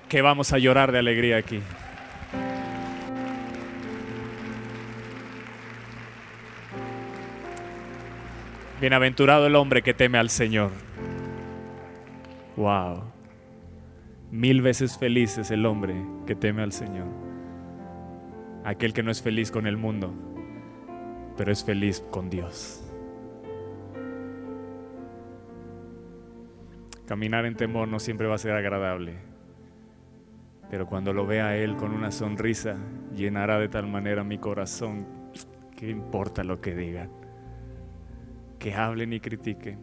Que vamos a llorar de alegría aquí. Bienaventurado el hombre que teme al Señor. Wow. Mil veces feliz es el hombre que teme al Señor. Aquel que no es feliz con el mundo, pero es feliz con Dios. Caminar en temor no siempre va a ser agradable, pero cuando lo vea a Él con una sonrisa, llenará de tal manera mi corazón, que importa lo que digan? Que hablen y critiquen,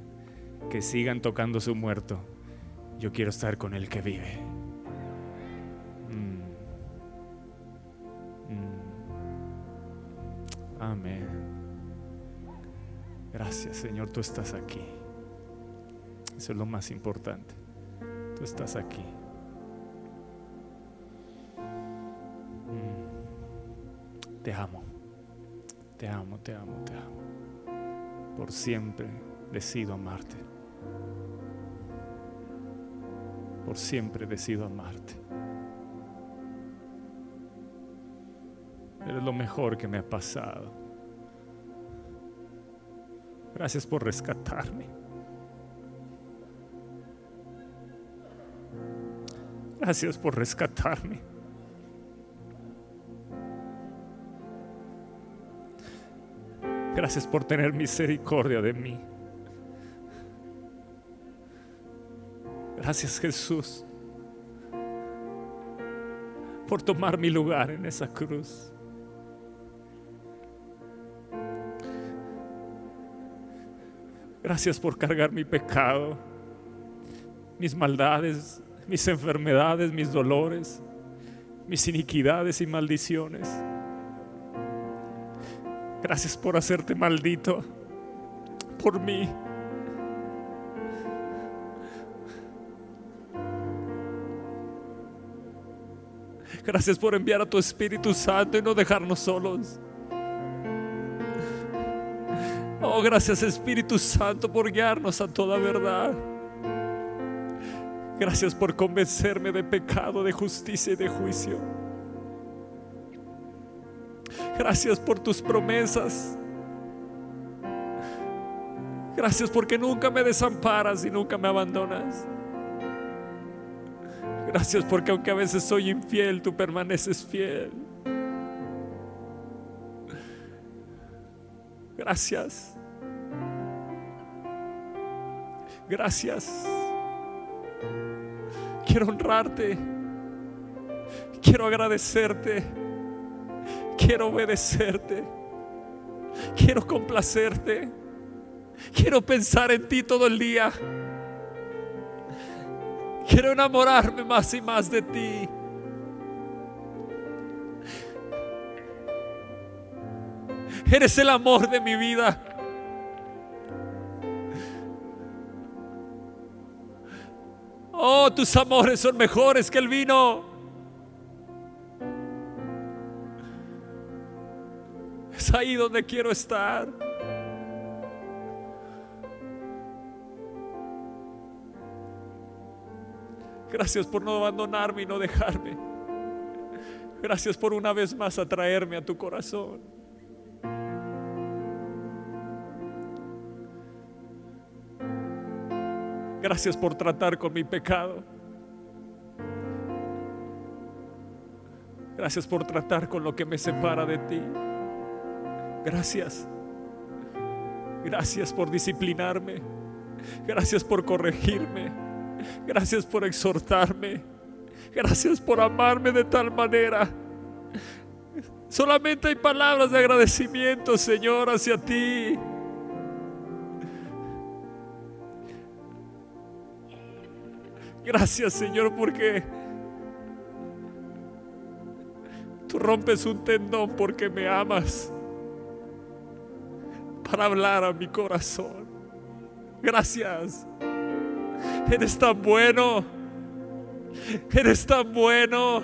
que sigan tocando su muerto. Yo quiero estar con el que vive. Mm. Mm. Amén. Gracias Señor, tú estás aquí. Eso es lo más importante. Tú estás aquí. Mm. Te amo. Te amo, te amo, te amo. Por siempre decido amarte. Por siempre decido amarte. Eres lo mejor que me ha pasado. Gracias por rescatarme. Gracias por rescatarme. Gracias por tener misericordia de mí. Gracias Jesús por tomar mi lugar en esa cruz. Gracias por cargar mi pecado, mis maldades, mis enfermedades, mis dolores, mis iniquidades y maldiciones. Gracias por hacerte maldito por mí. Gracias por enviar a tu Espíritu Santo y no dejarnos solos. Oh, gracias Espíritu Santo por guiarnos a toda verdad. Gracias por convencerme de pecado, de justicia y de juicio. Gracias por tus promesas. Gracias porque nunca me desamparas y nunca me abandonas. Gracias porque aunque a veces soy infiel, tú permaneces fiel. Gracias. Gracias. Quiero honrarte. Quiero agradecerte. Quiero obedecerte. Quiero complacerte. Quiero pensar en ti todo el día. Quiero enamorarme más y más de ti. Eres el amor de mi vida. Oh, tus amores son mejores que el vino. Es ahí donde quiero estar. Gracias por no abandonarme y no dejarme. Gracias por una vez más atraerme a tu corazón. Gracias por tratar con mi pecado. Gracias por tratar con lo que me separa de ti. Gracias. Gracias por disciplinarme. Gracias por corregirme. Gracias por exhortarme. Gracias por amarme de tal manera. Solamente hay palabras de agradecimiento, Señor, hacia ti. Gracias, Señor, porque tú rompes un tendón porque me amas para hablar a mi corazón. Gracias. Eres tan bueno. Eres tan bueno.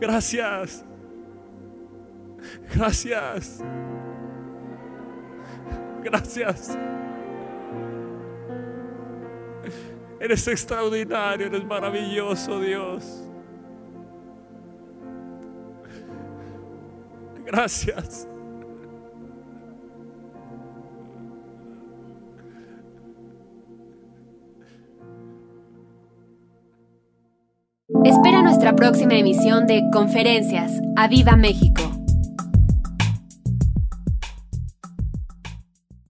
Gracias. Gracias. Gracias. Eres extraordinario, eres maravilloso, Dios. Gracias. Espera nuestra próxima emisión de Conferencias. ¡A Viva México!